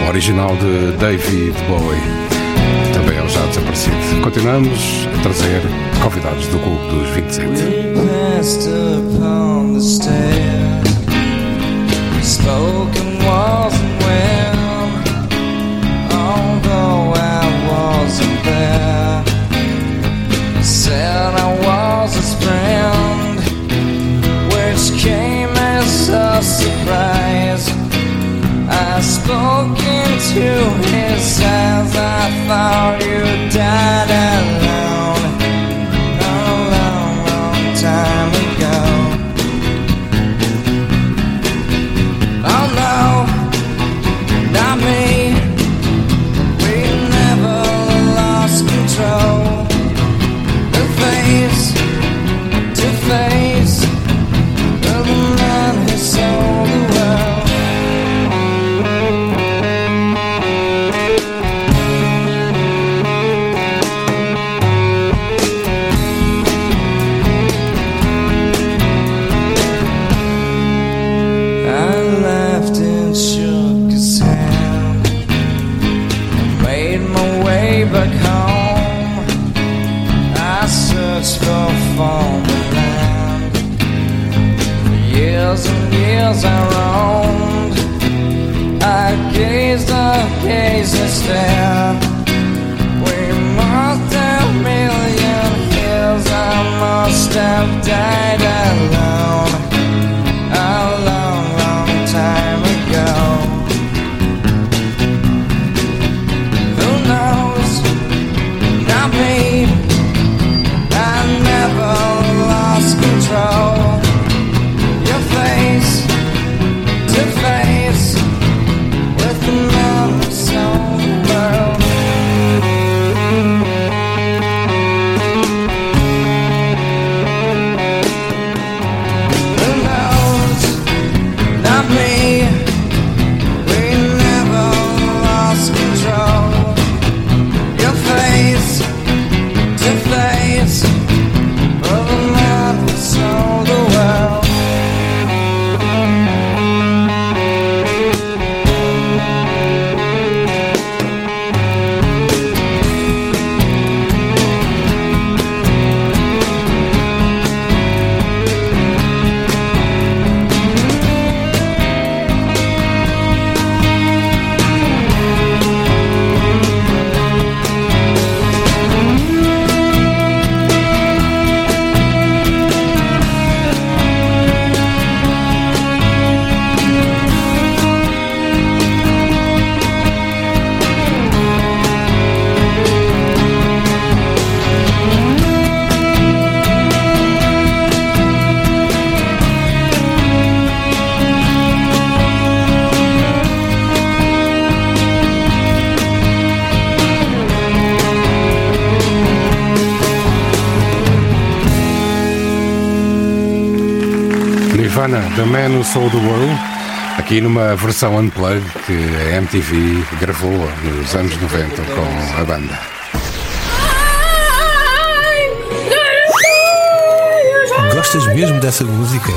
original de David Bowie. Também é o já desaparecido. Continuamos a trazer convidados do Clube dos 27. passed upon the stair. Spoken wasn't well, although I wasn't there. Said I was friend, surprise. I spoke into his eyes. I thought you died gazed and. We must have million years. I must have died Sold the World, aqui numa versão unplugged que a MTV gravou nos anos 90 com a banda. Gostas mesmo dessa música?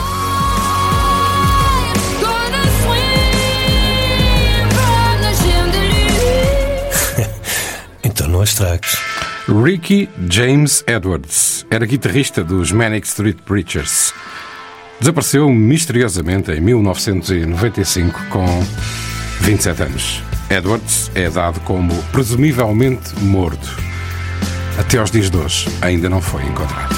então não a estragues. Ricky James Edwards era guitarrista dos Manic Street Preachers. Desapareceu misteriosamente em 1995 com 27 anos. Edwards é dado como presumivelmente morto. Até aos dias de hoje ainda não foi encontrado.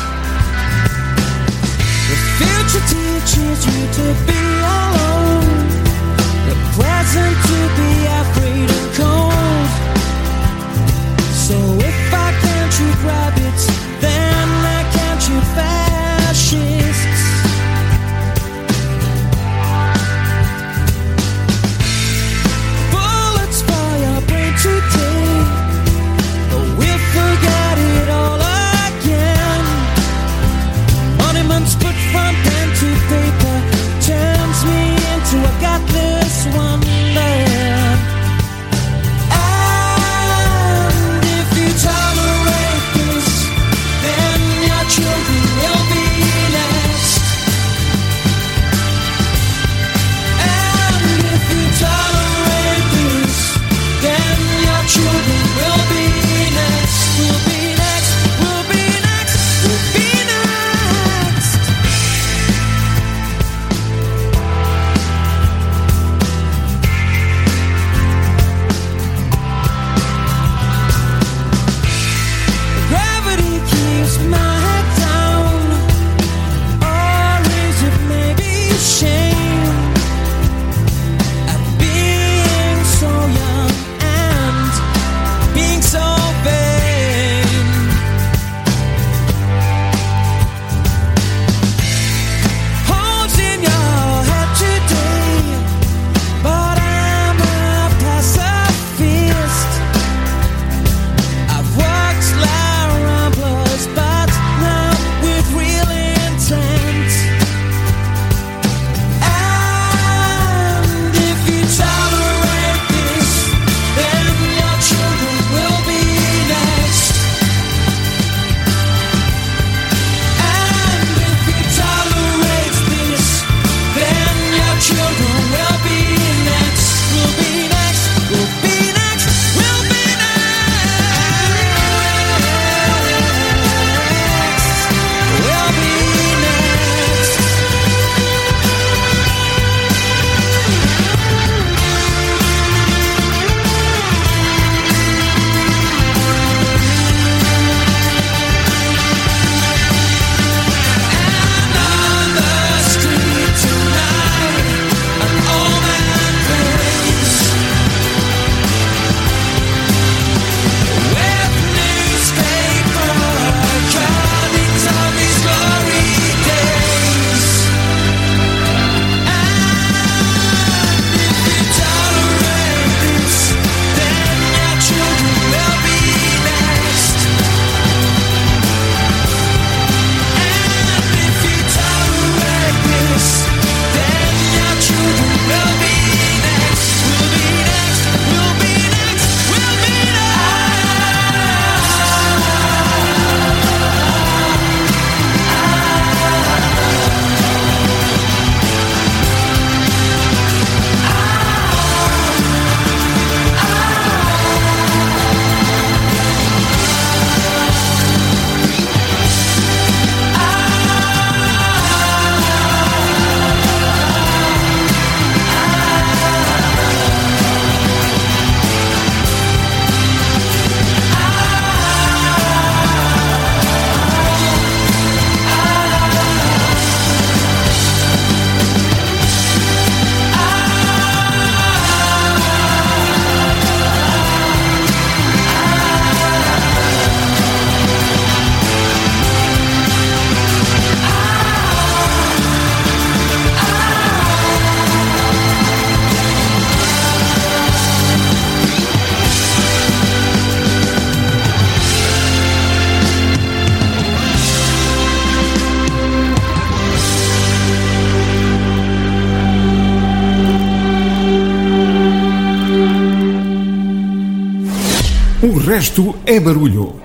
resto é barulho.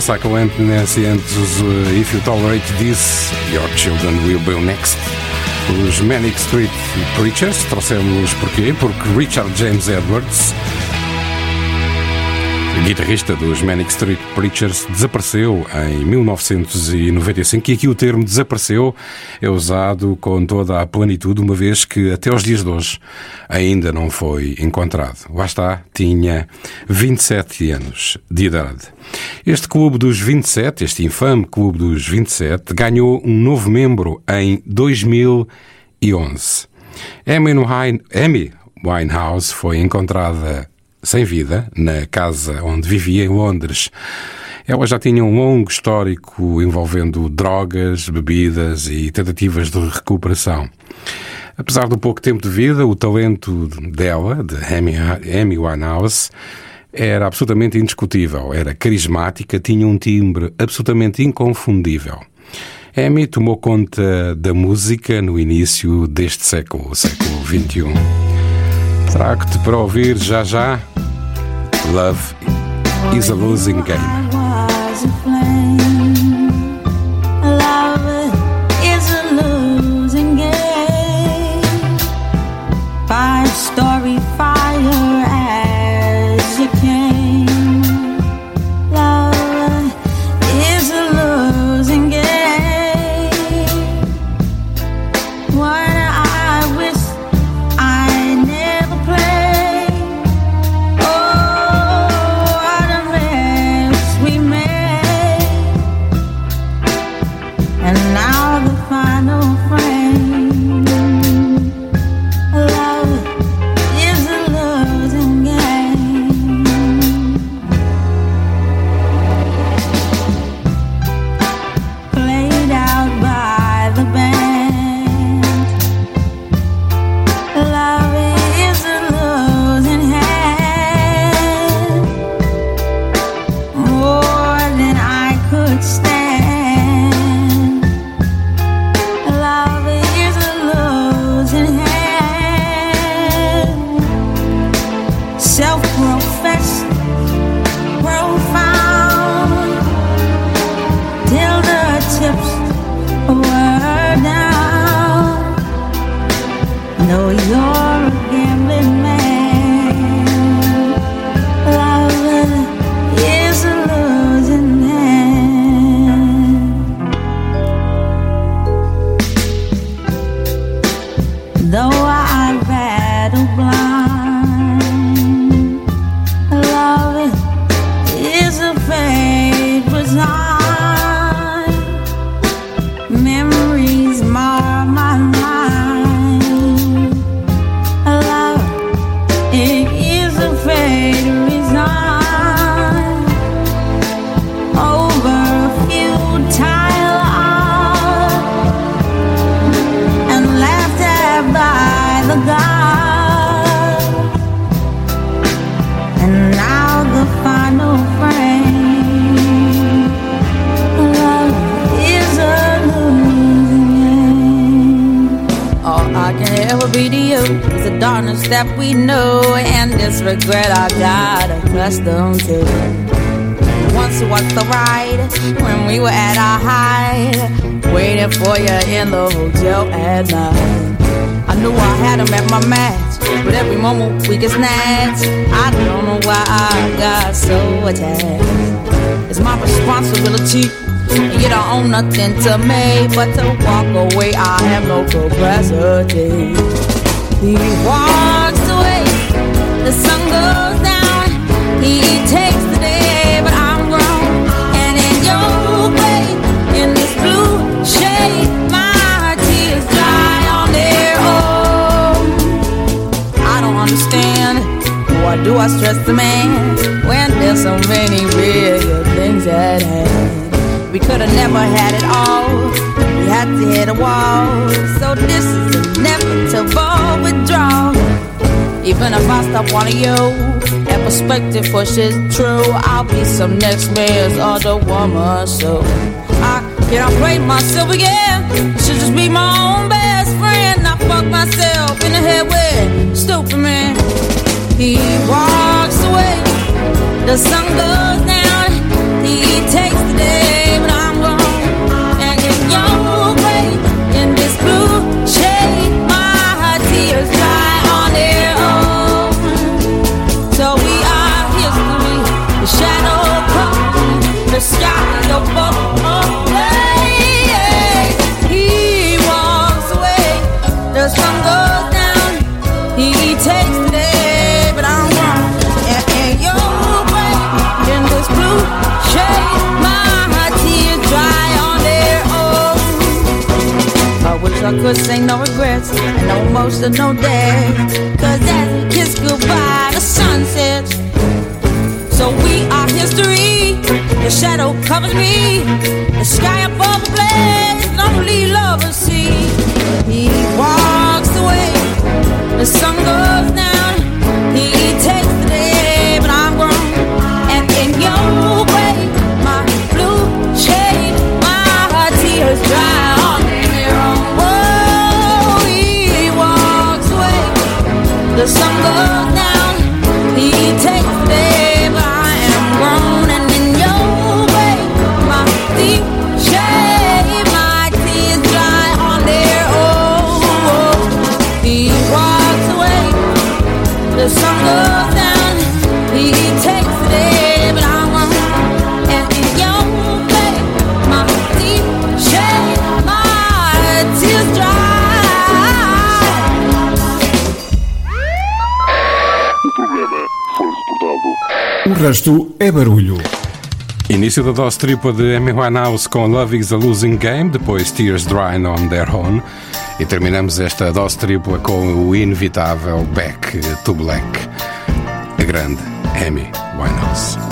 the Cycle If You Tolerate This, Your Children Will Be Next. Os Manic Street Preachers, trouxemos porquê? Porque Richard James Edwards guitarrista dos Manic Street Preachers, desapareceu em 1995 e aqui o termo desapareceu é usado com toda a plenitude, uma vez que até os dias de hoje ainda não foi encontrado. Lá está, tinha 27 anos de idade. Este clube dos 27, este infame clube dos 27, ganhou um novo membro em 2011. Amy Wine- Amy Winehouse foi encontrada sem vida na casa onde vivia em Londres. Ela já tinha um longo histórico envolvendo drogas, bebidas e tentativas de recuperação. Apesar do pouco tempo de vida, o talento dela, de Amy, Winehouse, era absolutamente indiscutível. Era carismática, tinha um timbre absolutamente inconfundível. Amy tomou conta da música no início deste século, século XXI. Trago-te para ouvir já já Love is a Losing Game. Memories that we know and this regret I got accustomed to. Once was the ride when we were at our height, waiting for you in the hotel at night. I knew I had him at my match, but every moment we get snatched. I don't know why I got so attached. It's my responsibility, you don't own nothing to me but to walk away. I have no capacity. He walks do I stress the man when there's so many real good things at hand? We could have never had it all. We had to hit a wall. So this is inevitable withdrawal. Even if I stop of you, and perspective for pushes true, I'll be some next man's other woman. So I cannot blame myself again. Should just be my own best friend. I fuck myself in the head with stupid man. He walks away, the sun goes down. He takes the day, but I'm I could say no regrets and no most of no day. Cause as we kiss goodbye, the sun sets. So we are history. The shadow covers me. The sky above the blaze, lonely lovers see. He walks away. The sun goes down. He takes the day, but I'm grown. And in your way, my blue shade, my tears dry. the sun goes down. resto é barulho. Início da dose tripla de Amy Winehouse com Love is a Losing Game, depois Tears Drying on Their Own. E terminamos esta dose tripla com o inevitável Back to Black. A grande Amy Winehouse.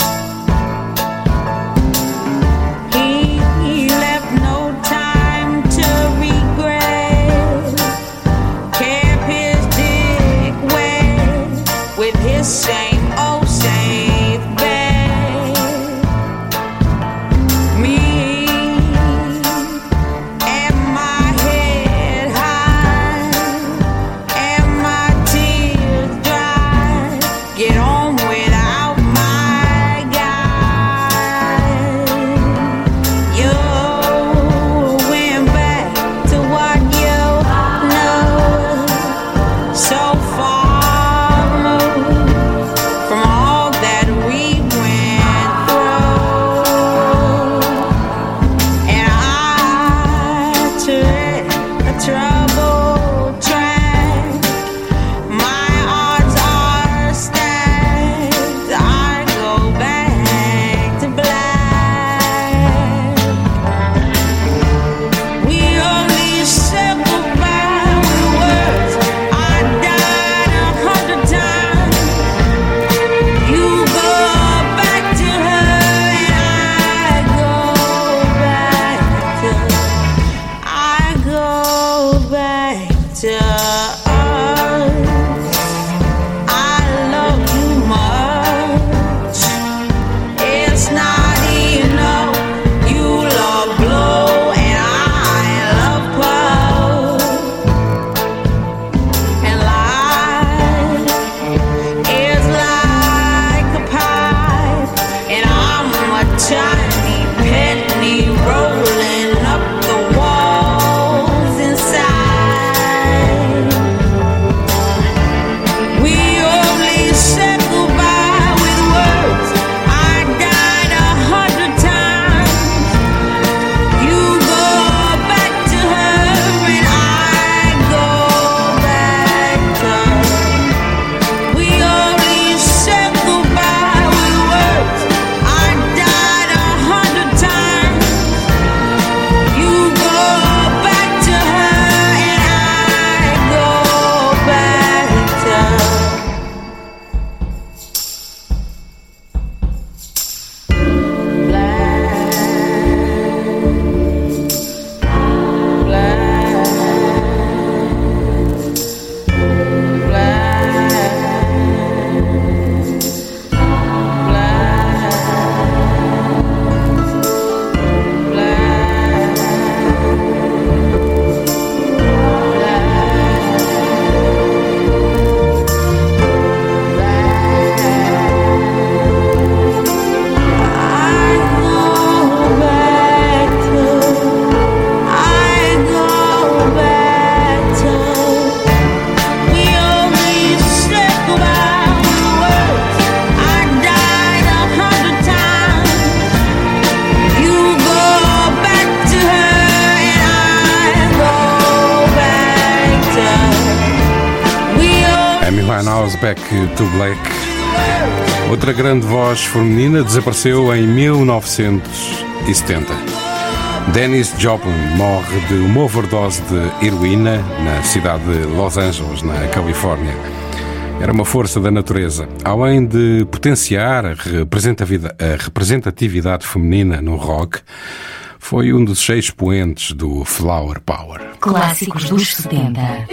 Van Back to Black. Outra grande voz feminina desapareceu em 1970. Dennis Joplin morre de uma overdose de heroína na cidade de Los Angeles, na Califórnia. Era uma força da natureza. Além de potenciar a representatividade feminina no rock, foi um dos seis expoentes do Flower Power. Clássicos dos 70.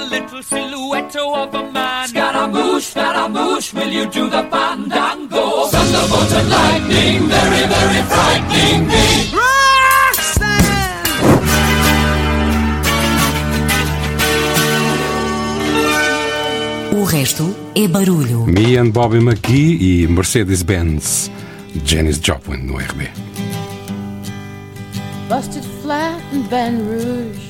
A little silhouette of a man. Scaramouche, Scaramouche, will you do the fandango? Thunderbolt and lightning, very, very frightening me. O resto é barulho. Me and Bobby McGee e Mercedes-Benz. Janis Joplin no RB. Busted flat in Baton Rouge,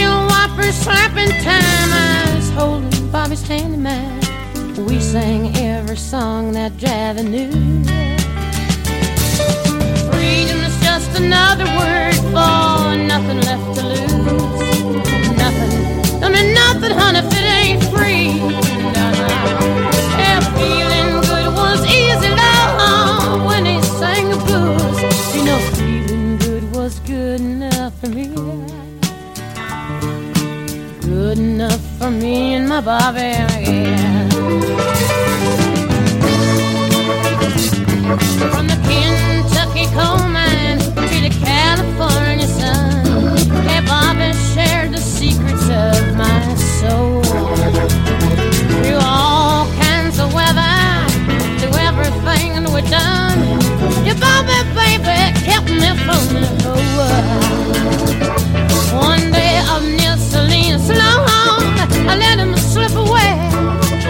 wipers slapping time. I was holding Bobby's hand in. We sang every song that Javi knew. Freedom is just another word for nothing left to lose. Nothing, I mean nothing, honey, if it ain't free. Good enough for me and my Bobby, yeah. From the Kentucky coal mine to the California sun, hey Bobby shared the secrets of my soul. Through all kinds of weather, through everything we've done, your Bobby baby kept me from the whole Long, I let him slip away.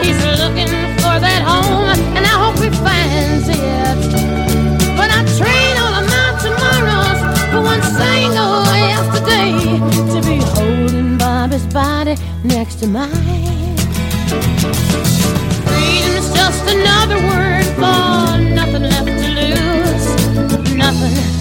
He's looking for that home, and I hope he finds it. But I trade all of my tomorrows for one single yesterday to be holding Bobby's body next to mine. Freedom is just another word for nothing left to lose. Nothing.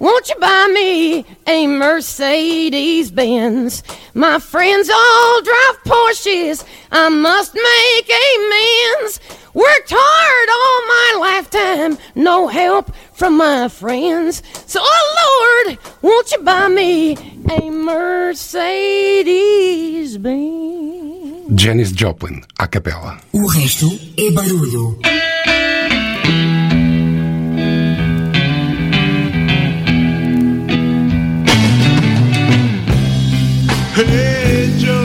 won't you buy me a Mercedes Benz? My friends all drive Porsches. I must make amends. Worked hard all my lifetime, no help from my friends. So, oh Lord, won't you buy me a Mercedes Benz? Janis Joplin, a capela. O resto é barulho. Hey Joe,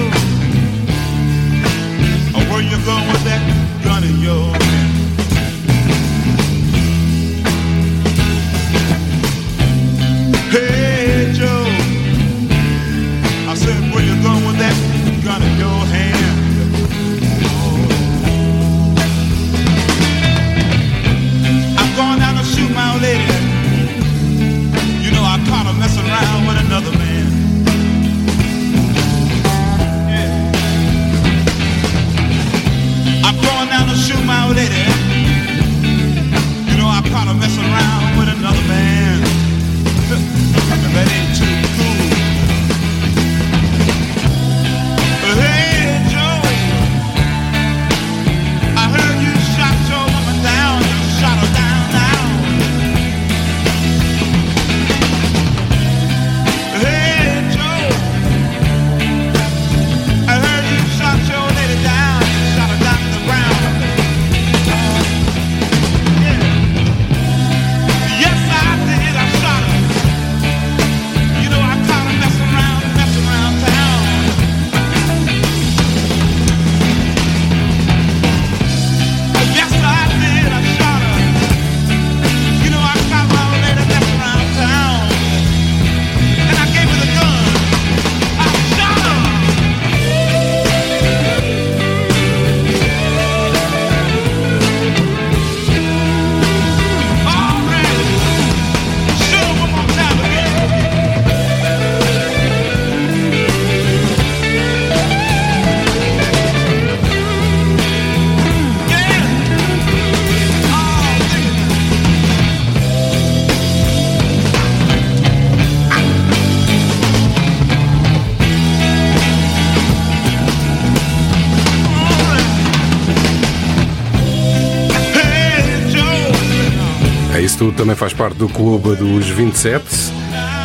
também faz parte do clube dos 27.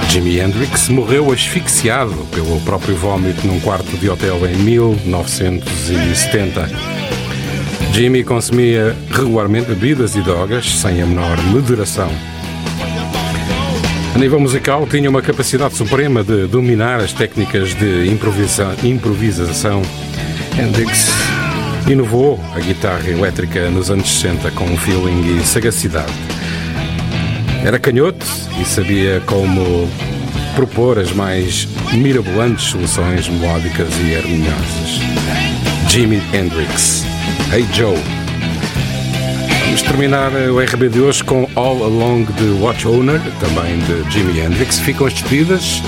Jimi Hendrix morreu asfixiado pelo próprio vómito num quarto de hotel em 1970. Jimmy consumia regularmente bebidas e drogas, sem a menor moderação. A nível musical, tinha uma capacidade suprema de dominar as técnicas de improvisa- improvisação. Hendrix inovou a guitarra elétrica nos anos 60 com feeling e sagacidade. Era canhoto e sabia como propor as mais mirabolantes soluções melódicas e harmoniosas. Jimi Hendrix. Hey Joe. Vamos terminar o RB de hoje com All Along the Watch Owner, também de Jimi Hendrix. Ficam as despedidas.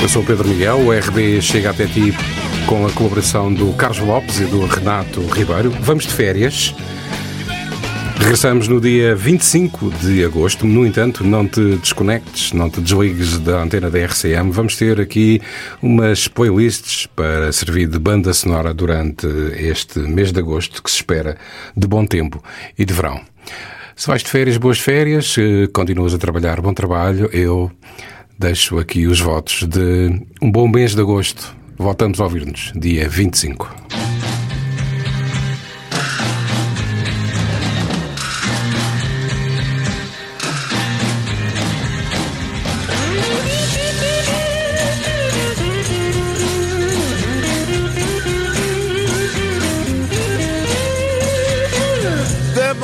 Eu sou o Pedro Miguel. O RB chega até ti com a colaboração do Carlos Lopes e do Renato Ribeiro. Vamos de férias. Regressamos no dia 25 de agosto. No entanto, não te desconectes, não te desligues da antena da RCM. Vamos ter aqui umas playlists para servir de banda sonora durante este mês de agosto, que se espera de bom tempo e de verão. Se vais de férias, boas férias. Se continuas a trabalhar, bom trabalho. Eu deixo aqui os votos de um bom mês de agosto. Voltamos a ouvir-nos dia 25.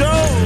is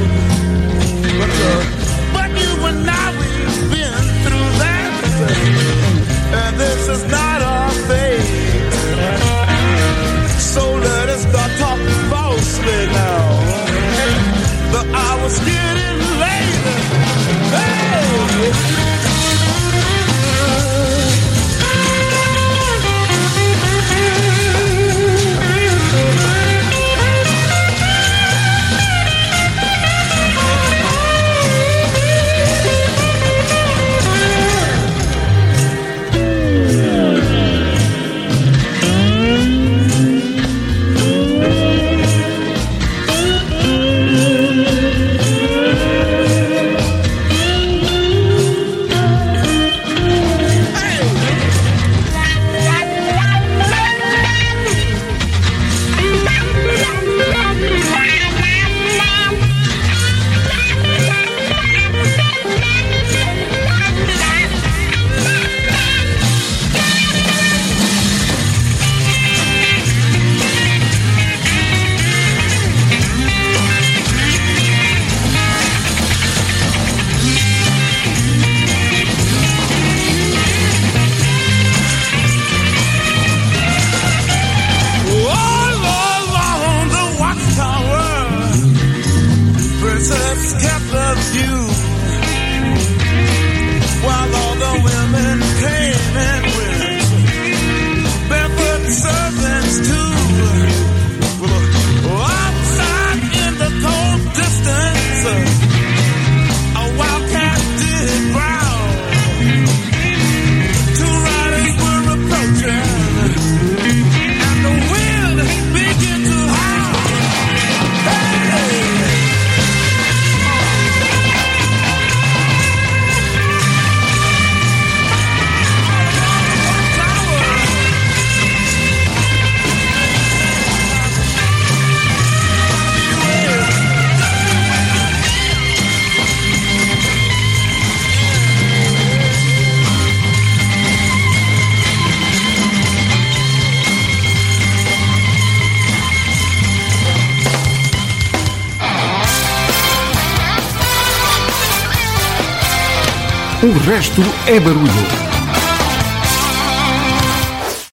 resto é barulho.